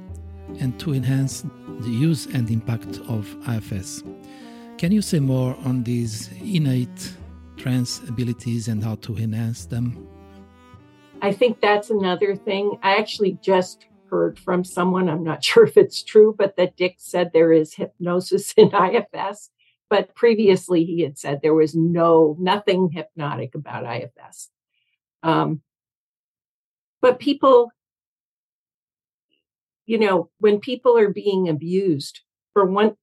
and to enhance the use and impact of IFS. Can you say more on these innate trance abilities and how to enhance them? I think that's another thing. I actually just heard from someone, I'm not sure if it's true, but that Dick said there is hypnosis in IFS. But previously he had said there was no, nothing hypnotic about IFS. Um, but people, you know, when people are being abused, for one,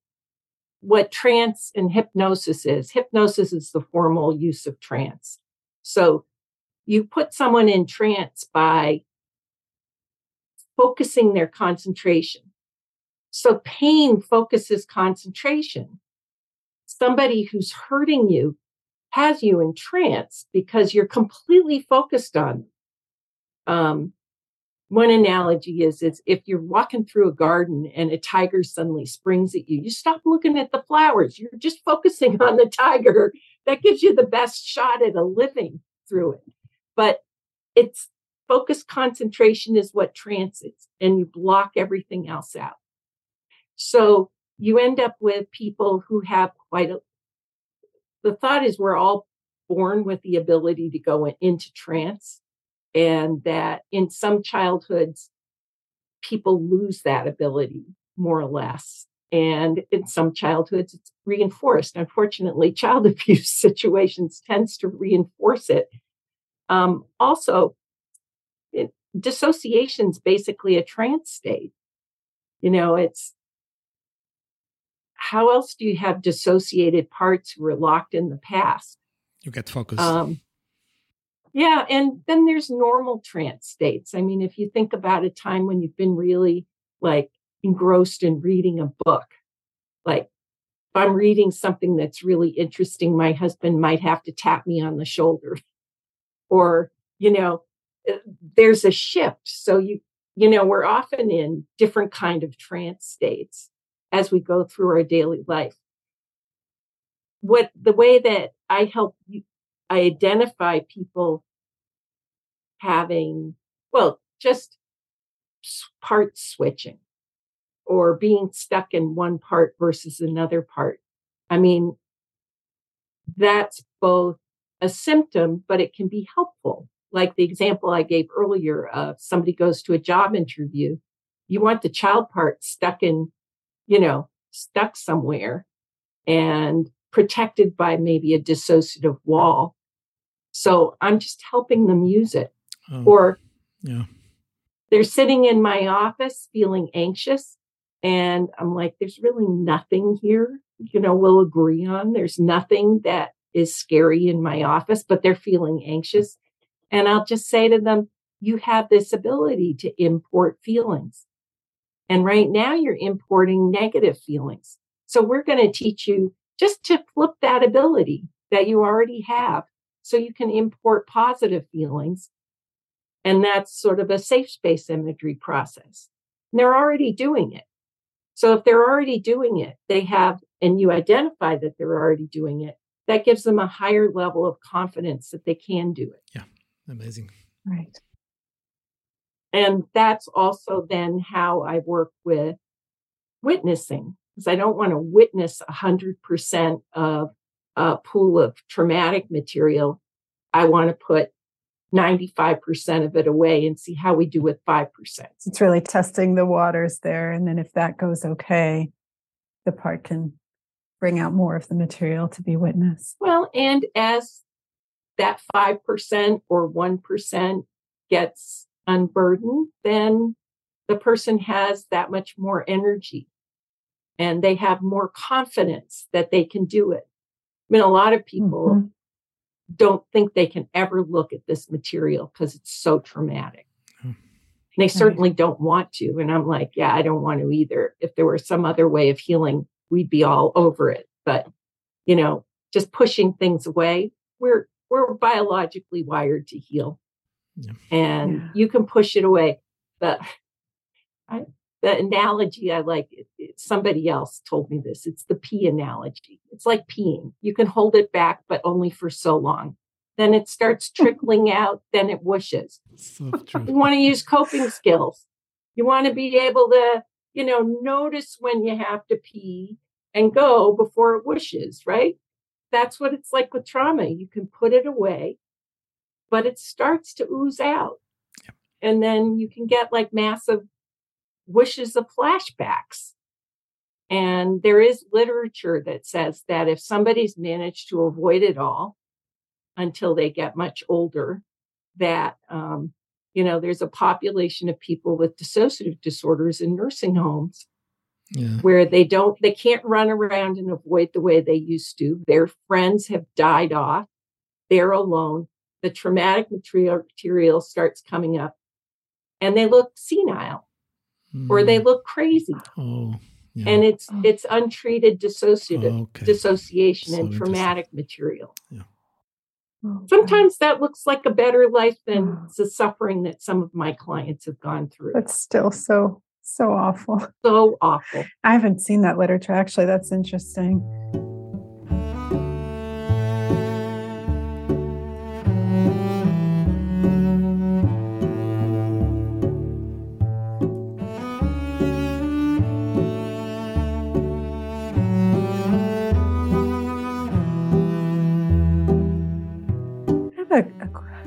what trance and hypnosis is, hypnosis is the formal use of trance. So you put someone in trance by focusing their concentration. So pain focuses concentration. Somebody who's hurting you has you in trance because you're completely focused on um, one analogy is is if you're walking through a garden and a tiger suddenly springs at you, you stop looking at the flowers. You're just focusing on the tiger. That gives you the best shot at a living through it. But it's focused concentration is what trance is, and you block everything else out. So you end up with people who have quite a the thought is we're all born with the ability to go into trance and that in some childhoods people lose that ability more or less. And in some childhoods it's reinforced. Unfortunately child abuse situations tends to reinforce it. Um, also it, dissociation's basically a trance state. You know it's how else do you have dissociated parts who are locked in the past you get focused um, yeah. And then there's normal trance states. I mean, if you think about a time when you've been really like engrossed in reading a book, like if I'm reading something that's really interesting, my husband might have to tap me on the shoulder. Or, you know, uh, there's a shift. So you, you know, we're often in different kind of trance states as we go through our daily life. What the way that I help you I identify people having, well, just part switching or being stuck in one part versus another part. I mean, that's both a symptom, but it can be helpful. Like the example I gave earlier of somebody goes to a job interview, you want the child part stuck in, you know, stuck somewhere and protected by maybe a dissociative wall. So I'm just helping them use it. Oh, or yeah. they're sitting in my office feeling anxious. And I'm like, there's really nothing here, you know, we'll agree on. There's nothing that is scary in my office, but they're feeling anxious. And I'll just say to them, you have this ability to import feelings. And right now you're importing negative feelings. So we're going to teach you just to flip that ability that you already have so you can import positive feelings. And that's sort of a safe space imagery process. And they're already doing it. So if they're already doing it, they have, and you identify that they're already doing it, that gives them a higher level of confidence that they can do it. Yeah, amazing. Right. And that's also then how I work with witnessing because I don't want to witness 100% of a pool of traumatic material. I want to put 95% of it away and see how we do with 5%. It's really testing the waters there. And then if that goes okay, the part can bring out more of the material to be witnessed. Well, and as that 5% or 1% gets unburdened, then the person has that much more energy and they have more confidence that they can do it. I mean, a lot of people mm-hmm. don't think they can ever look at this material because it's so traumatic. And they certainly don't want to. And I'm like, yeah, I don't want to either. If there were some other way of healing, we'd be all over it. But, you know, just pushing things away, we're we're biologically wired to heal. Yeah. And yeah. you can push it away. But I the analogy I like, it, it, somebody else told me this. It's the pee analogy. It's like peeing. You can hold it back, but only for so long. Then it starts trickling out, then it whooshes. So you want to use coping skills. You want to be able to, you know, notice when you have to pee and go before it whooshes, right? That's what it's like with trauma. You can put it away, but it starts to ooze out. Yep. And then you can get like massive wishes of flashbacks. And there is literature that says that if somebody's managed to avoid it all until they get much older, that, um, you know, there's a population of people with dissociative disorders in nursing homes yeah. where they don't, they can't run around and avoid the way they used to. Their friends have died off. They're alone. The traumatic material, material starts coming up and they look senile mm. or they hmm. look crazy. Oh. Yeah. And it's oh. it's untreated dissociative okay. dissociation so and traumatic material. Yeah. Oh, Sometimes that looks like a better life than oh. the suffering that some of my clients have gone through. That's still so so awful. So awful. I haven't seen that literature actually. That's interesting.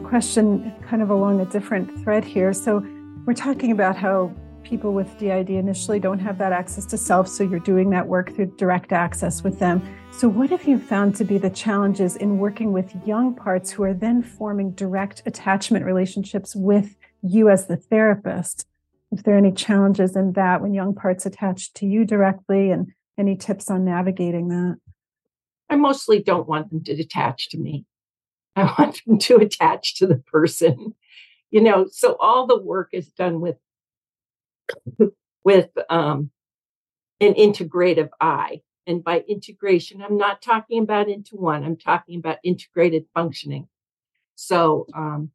Question kind of along a different thread here. So, we're talking about how people with DID initially don't have that access to self, so you're doing that work through direct access with them. So, what have you found to be the challenges in working with young parts who are then forming direct attachment relationships with you as the therapist? If there are any challenges in that when young parts attach to you directly, and any tips on navigating that? I mostly don't want them to detach to me. I want them to attach to the person. You know, so all the work is done with with um, an integrative eye. And by integration, I'm not talking about into one, I'm talking about integrated functioning. So, um,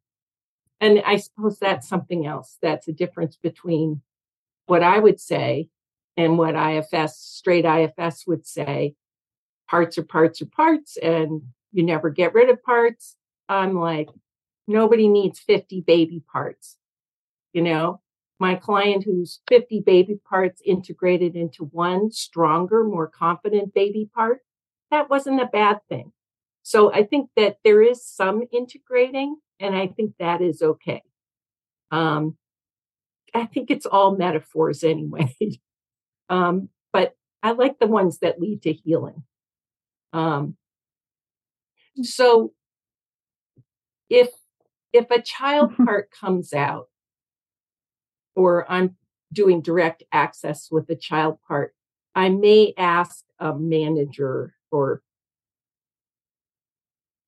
and I suppose that's something else. That's a difference between what I would say and what IFS, straight IFS would say parts are parts are parts, and you never get rid of parts. I'm like, nobody needs 50 baby parts. You know, my client who's 50 baby parts integrated into one stronger, more confident baby part, that wasn't a bad thing. So I think that there is some integrating, and I think that is okay. Um, I think it's all metaphors anyway. um, but I like the ones that lead to healing. Um, so if if a child mm-hmm. part comes out or I'm doing direct access with a child part, I may ask a manager or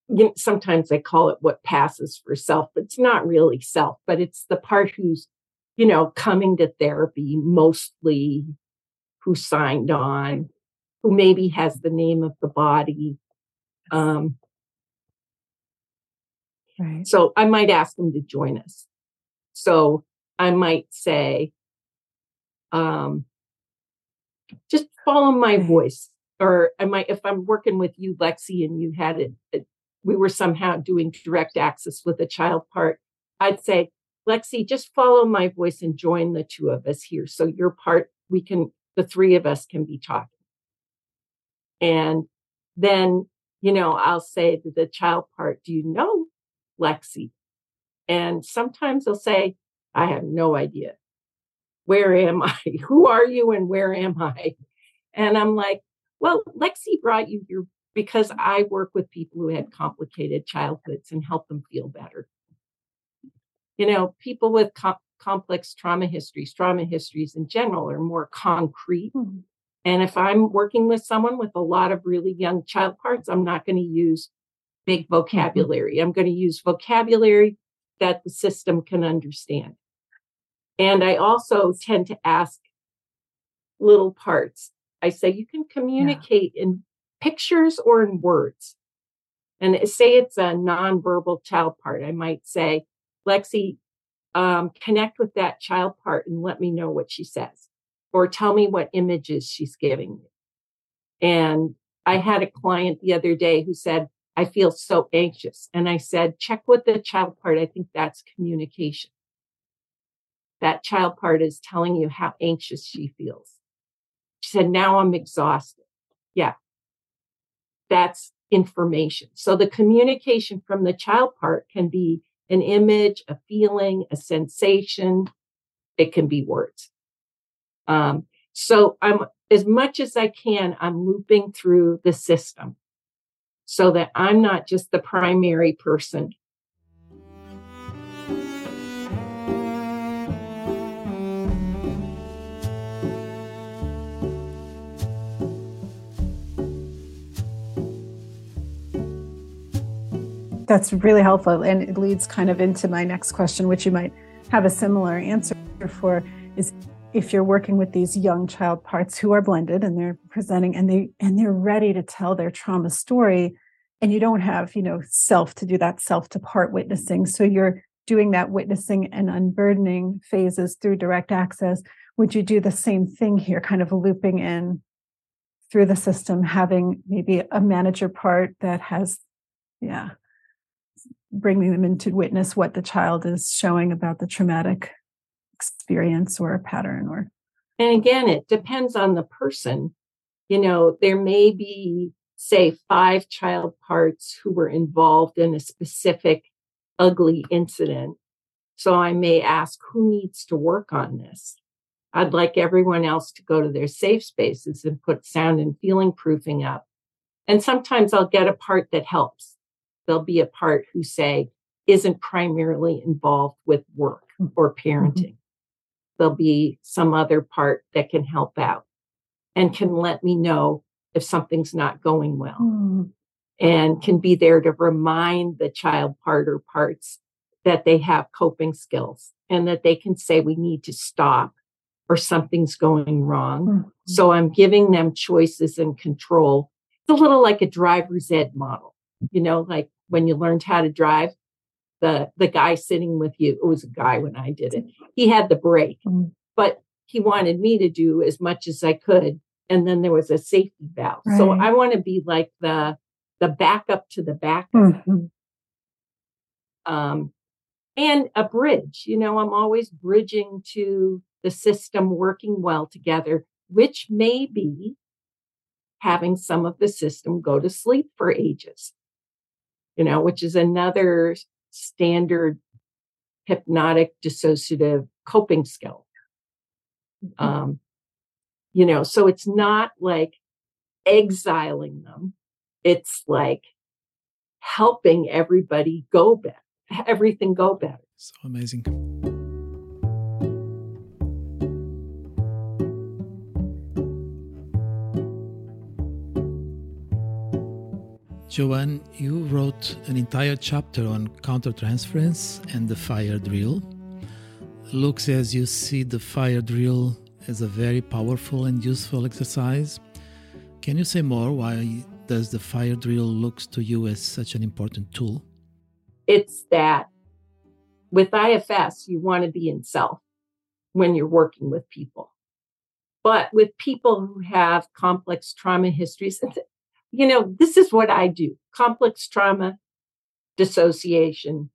you know, sometimes I call it what passes for self, but it's not really self, but it's the part who's, you know, coming to therapy mostly, who signed on, who maybe has the name of the body. Um, Right. So I might ask them to join us. So I might say, um, just follow my voice. Or I might, if I'm working with you, Lexi, and you had it, it we were somehow doing direct access with a child part, I'd say, Lexi, just follow my voice and join the two of us here. So your part, we can, the three of us can be talking. And then, you know, I'll say to the child part, do you know Lexi. And sometimes they'll say, I have no idea. Where am I? Who are you and where am I? And I'm like, well, Lexi brought you here because I work with people who had complicated childhoods and help them feel better. You know, people with com- complex trauma histories, trauma histories in general are more concrete. Mm-hmm. And if I'm working with someone with a lot of really young child parts, I'm not going to use big vocabulary. I'm going to use vocabulary that the system can understand. And I also tend to ask little parts. I say you can communicate yeah. in pictures or in words. And say it's a nonverbal child part. I might say, Lexi, um, connect with that child part and let me know what she says. or tell me what images she's giving you. And I had a client the other day who said, I feel so anxious. And I said, check with the child part. I think that's communication. That child part is telling you how anxious she feels. She said, now I'm exhausted. Yeah. That's information. So the communication from the child part can be an image, a feeling, a sensation. It can be words. Um, so I'm as much as I can, I'm looping through the system so that I'm not just the primary person. That's really helpful. And it leads kind of into my next question, which you might have a similar answer for is if you're working with these young child parts who are blended and they're presenting and they and they're ready to tell their trauma story and you don't have you know self to do that self to part witnessing. So you're doing that witnessing and unburdening phases through direct access. Would you do the same thing here kind of looping in through the system having maybe a manager part that has yeah bringing them into witness what the child is showing about the traumatic experience or a pattern or and again it depends on the person. You know there may be say five child parts who were involved in a specific ugly incident. So i may ask who needs to work on this? I'd like everyone else to go to their safe spaces and put sound and feeling proofing up. And sometimes i'll get a part that helps. There'll be a part who say isn't primarily involved with work mm. or mm-hmm. parenting there'll be some other part that can help out and can let me know if something's not going well mm. and can be there to remind the child part or parts that they have coping skills and that they can say we need to stop or something's going wrong. Mm. So I'm giving them choices and control. It's a little like a driver's ed model, you know, like when you learned how to drive, the the guy sitting with you it was a guy when i did it he had the brake mm-hmm. but he wanted me to do as much as i could and then there was a safety valve right. so i want to be like the the backup to the backup mm-hmm. um and a bridge you know i'm always bridging to the system working well together which may be having some of the system go to sleep for ages you know which is another standard hypnotic dissociative coping skill. Mm-hmm. Um, you know, so it's not like exiling them, it's like helping everybody go better, everything go better. So amazing. Joanne, you wrote an entire chapter on countertransference and the fire drill. Looks says you see the fire drill as a very powerful and useful exercise. Can you say more? Why does the fire drill looks to you as such an important tool? It's that with IFS, you want to be in self when you're working with people. But with people who have complex trauma histories, you know, this is what I do complex trauma, dissociation,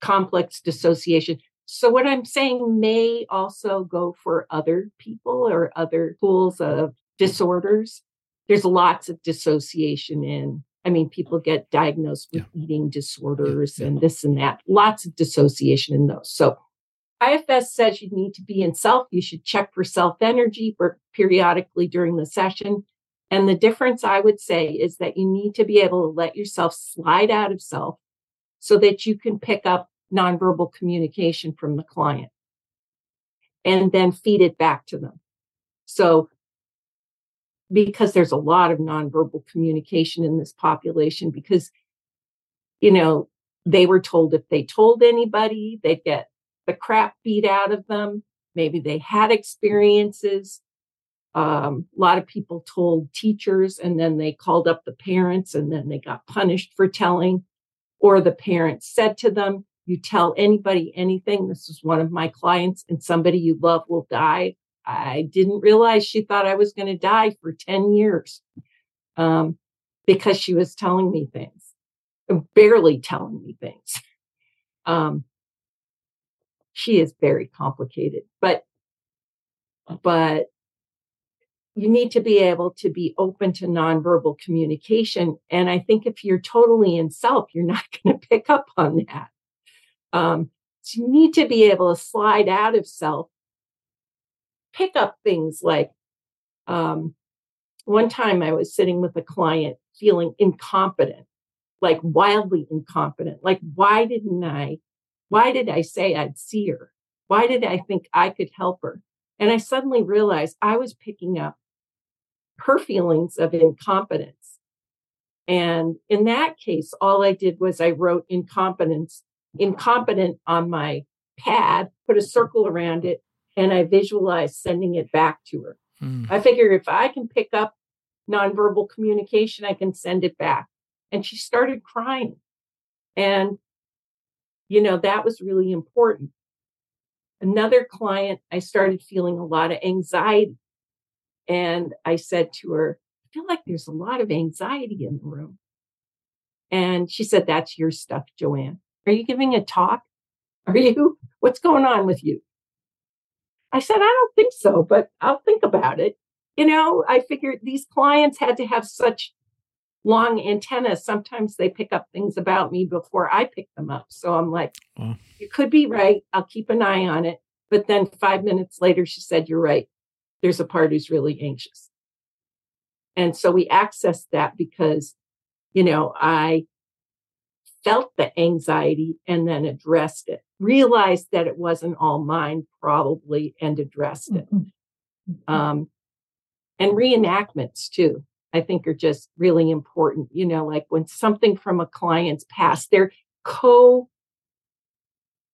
complex dissociation. So, what I'm saying may also go for other people or other pools of disorders. There's lots of dissociation in, I mean, people get diagnosed with yeah. eating disorders yeah. and this and that, lots of dissociation in those. So, IFS says you need to be in self. You should check for self energy periodically during the session. And the difference I would say is that you need to be able to let yourself slide out of self so that you can pick up nonverbal communication from the client and then feed it back to them. So, because there's a lot of nonverbal communication in this population, because, you know, they were told if they told anybody, they'd get the crap beat out of them. Maybe they had experiences um, a lot of people told teachers and then they called up the parents and then they got punished for telling. Or the parents said to them, You tell anybody anything. This is one of my clients, and somebody you love will die. I didn't realize she thought I was going to die for 10 years um, because she was telling me things, barely telling me things. Um, she is very complicated, but but you need to be able to be open to nonverbal communication. And I think if you're totally in self, you're not going to pick up on that. Um, so you need to be able to slide out of self, pick up things like um, one time I was sitting with a client feeling incompetent, like wildly incompetent. Like, why didn't I? Why did I say I'd see her? Why did I think I could help her? And I suddenly realized I was picking up her feelings of incompetence. And in that case, all I did was I wrote incompetence, incompetent on my pad, put a circle around it, and I visualized sending it back to her. Mm. I figure if I can pick up nonverbal communication, I can send it back. And she started crying. And, you know, that was really important. Another client, I started feeling a lot of anxiety. And I said to her, I feel like there's a lot of anxiety in the room. And she said, That's your stuff, Joanne. Are you giving a talk? Are you? What's going on with you? I said, I don't think so, but I'll think about it. You know, I figured these clients had to have such long antennas. Sometimes they pick up things about me before I pick them up. So I'm like, you could be right. I'll keep an eye on it. But then five minutes later, she said, You're right there's a part who's really anxious. And so we accessed that because, you know, I felt the anxiety and then addressed it, realized that it wasn't all mine, probably, and addressed it. Mm-hmm. mm-hmm. Um, and reenactments, too, I think are just really important. You know, like when something from a client's past, they're co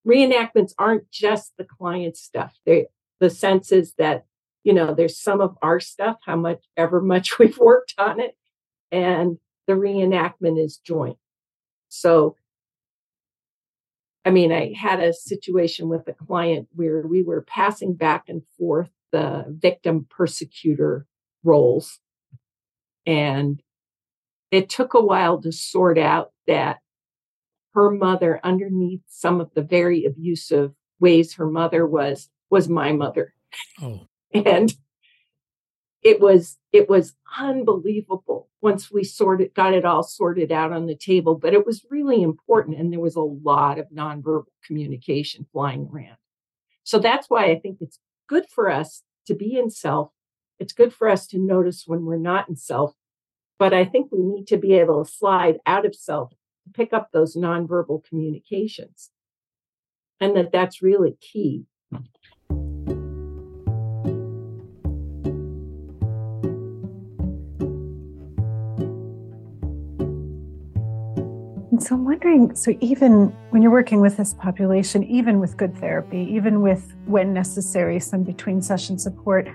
reenactments aren't just the client stuff. They the sense is that you know, there's some of our stuff, how much ever much we've worked on it, and the reenactment is joint. So, I mean, I had a situation with a client where we were passing back and forth the victim persecutor roles. And it took a while to sort out that her mother, underneath some of the very abusive ways her mother was, was my mother. Oh and it was it was unbelievable once we sorted got it all sorted out on the table but it was really important and there was a lot of nonverbal communication flying around. So that's why i think it's good for us to be in self. It's good for us to notice when we're not in self but i think we need to be able to slide out of self to pick up those nonverbal communications. And that that's really key so I'm wondering so, even when you're working with this population, even with good therapy, even with when necessary, some between session support,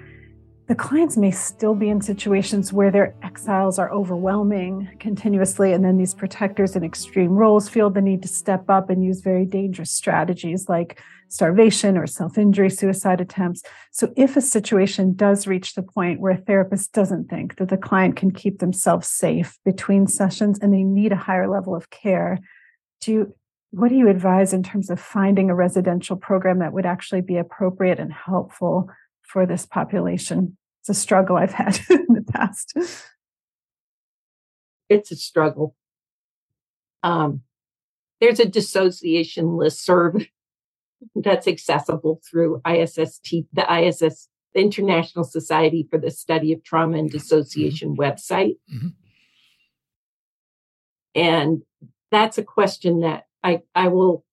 the clients may still be in situations where their exiles are overwhelming continuously. And then these protectors in extreme roles feel the need to step up and use very dangerous strategies like starvation or self injury, suicide attempts. So, if a situation does reach the point where a therapist doesn't think that the client can keep themselves safe between sessions and they need a higher level of care, do you, what do you advise in terms of finding a residential program that would actually be appropriate and helpful for this population. It's a struggle I've had in the past. It's a struggle. Um, there's a dissociation list serve that's accessible through ISST, the ISS, the International Society for the Study of Trauma and Dissociation mm-hmm. website. Mm-hmm. And that's a question that I, I will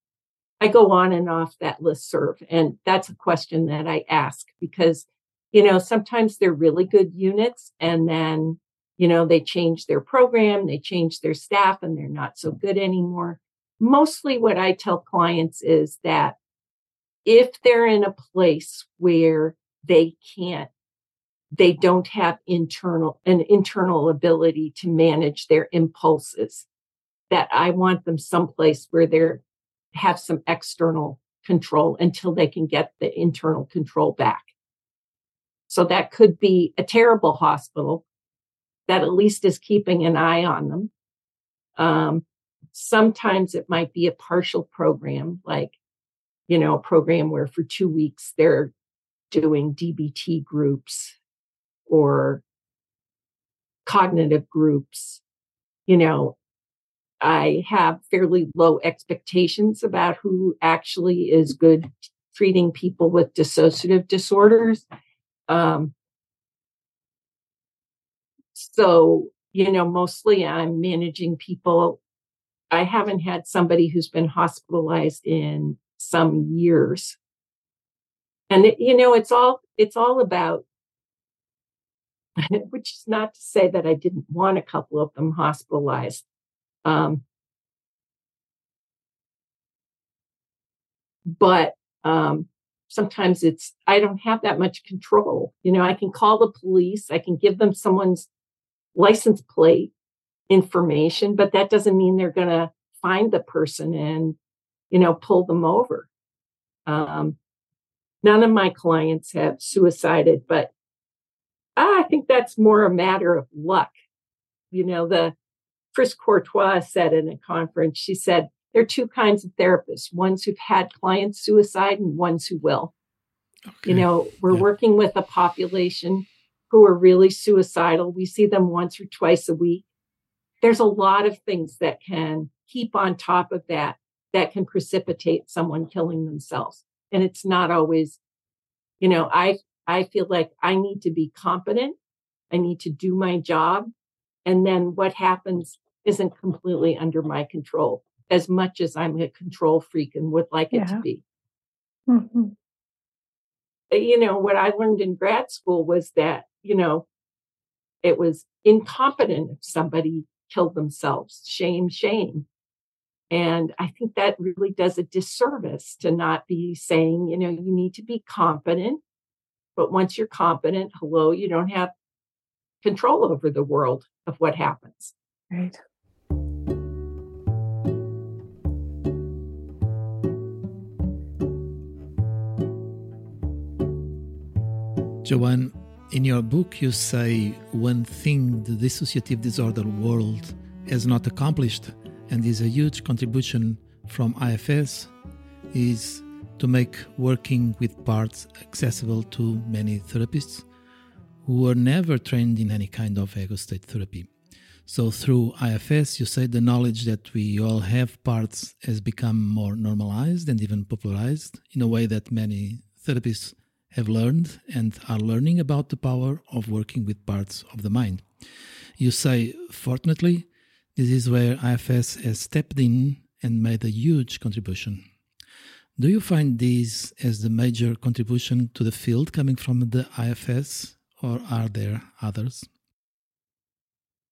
I go on and off that list serve. And that's a question that I ask because, you know, sometimes they're really good units and then, you know, they change their program, they change their staff, and they're not so good anymore. Mostly what I tell clients is that if they're in a place where they can't they don't have internal an internal ability to manage their impulses that i want them someplace where they're have some external control until they can get the internal control back. So that could be a terrible hospital that at least is keeping an eye on them. Um, sometimes it might be a partial program, like, you know, a program where for two weeks they're doing DBT groups or cognitive groups. You know, I have fairly low expectations about who actually is good treating people with dissociative disorders. Um, so, you know, mostly I'm managing people. I haven't had somebody who's been hospitalized in some years. And it, you know, it's all it's all about which is not to say that I didn't want a couple of them hospitalized. Um, but um, sometimes it's I don't have that much control. You know, I can call the police, I can give them someone's license plate information, but that doesn't mean they're going to find the person and you know pull them over. Um, none of my clients have suicided, but I think that's more a matter of luck. You know, the Chris Courtois said in a conference, she said, there are two kinds of therapists ones who've had clients suicide and ones who will. Okay. You know, we're yeah. working with a population who are really suicidal. We see them once or twice a week. There's a lot of things that can keep on top of that that can precipitate someone killing themselves. And it's not always, you know, I I feel like I need to be competent. I need to do my job. And then what happens isn't completely under my control as much as I'm a control freak and would like yeah. it to be. Mm-hmm. Uh, you know, what I learned in grad school was that, you know, it was incompetent if somebody killed themselves. Shame, shame. And I think that really does a disservice to not be saying, you know, you need to be competent. But once you're competent, hello, you don't have control over the world of what happens. Right. Joanne, in your book, you say one thing the dissociative disorder world has not accomplished and is a huge contribution from IFS is to make working with parts accessible to many therapists who were never trained in any kind of ego state therapy. So, through IFS, you say the knowledge that we all have parts has become more normalized and even popularized in a way that many therapists have learned and are learning about the power of working with parts of the mind. You say, fortunately, this is where IFS has stepped in and made a huge contribution. Do you find this as the major contribution to the field coming from the IFS, or are there others?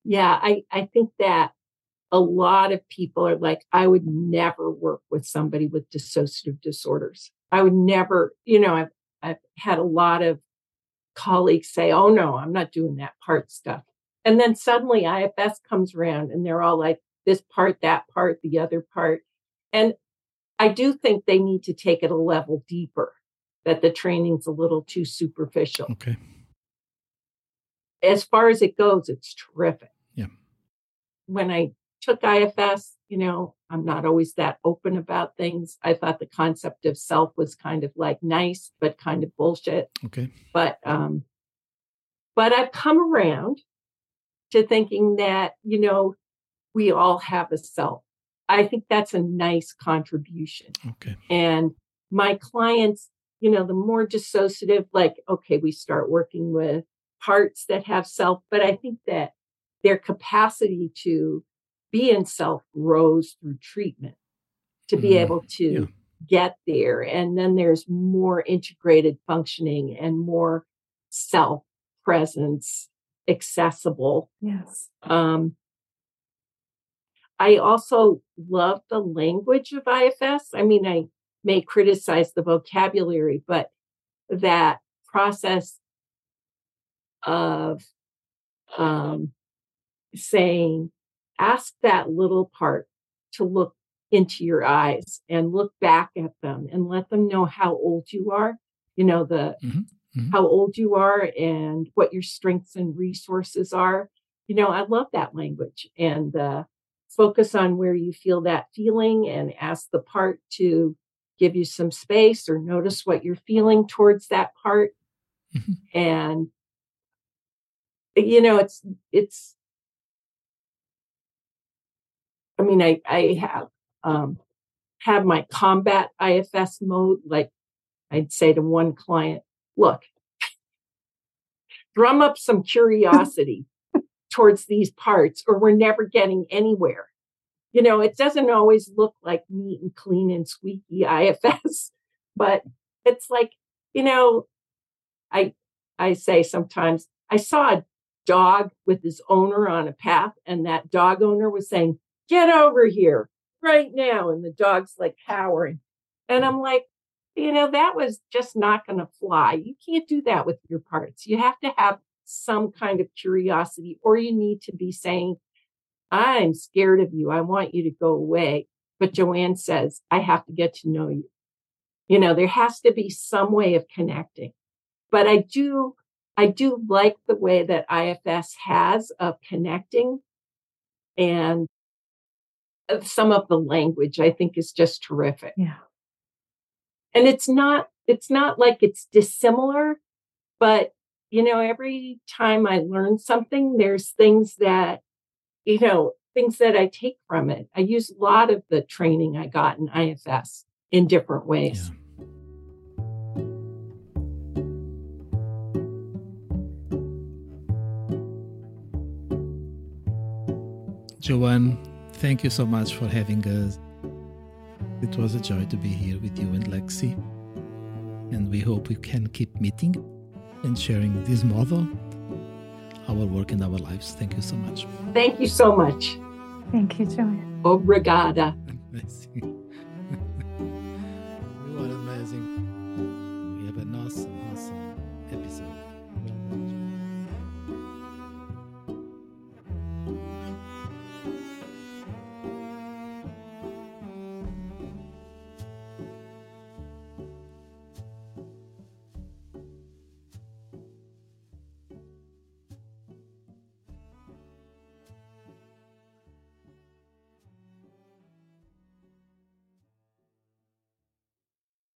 Yeah, I, I think that a lot of people are like, I would never work with somebody with dissociative disorders. I would never, you know, I've I've had a lot of colleagues say, oh no, I'm not doing that part stuff. And then suddenly IFS comes around and they're all like, this part, that part, the other part. And I do think they need to take it a level deeper, that the training's a little too superficial. Okay. As far as it goes, it's terrific. Yeah. When I took IFS, you know, I'm not always that open about things. I thought the concept of self was kind of like nice, but kind of bullshit. Okay. But um, but I've come around to thinking that, you know, we all have a self. I think that's a nice contribution. Okay. And my clients, you know, the more dissociative, like, okay, we start working with parts that have self, but I think that their capacity to be in self grows through treatment to be mm, able to yeah. get there. And then there's more integrated functioning and more self presence accessible. Yes. Um, I also love the language of IFS. I mean, I may criticize the vocabulary, but that process of um, saying, ask that little part to look into your eyes and look back at them and let them know how old you are. You know, the mm-hmm. mm-hmm. how old you are and what your strengths and resources are. You know, I love that language and uh, focus on where you feel that feeling and ask the part to give you some space or notice what you're feeling towards that part. Mm-hmm. And you know, it's it's I mean, I I have um have my combat IFS mode. Like I'd say to one client, look, drum up some curiosity towards these parts, or we're never getting anywhere. You know, it doesn't always look like neat and clean and squeaky IFS, but it's like, you know, I I say sometimes I saw a dog with his owner on a path, and that dog owner was saying, Get over here right now. And the dog's like cowering. And I'm like, you know, that was just not going to fly. You can't do that with your parts. You have to have some kind of curiosity, or you need to be saying, I'm scared of you. I want you to go away. But Joanne says, I have to get to know you. You know, there has to be some way of connecting. But I do, I do like the way that IFS has of connecting. And Uh, some of the language I think is just terrific. Yeah. And it's not it's not like it's dissimilar, but you know, every time I learn something, there's things that, you know, things that I take from it. I use a lot of the training I got in IFS in different ways. Yeah. Joanne, thank you so much for having us. It was a joy to be here with you and Lexi. And we hope we can keep meeting and sharing this model, our work and our lives. Thank you so much. Thank you so much. Thank you, Joanne. Obrigada.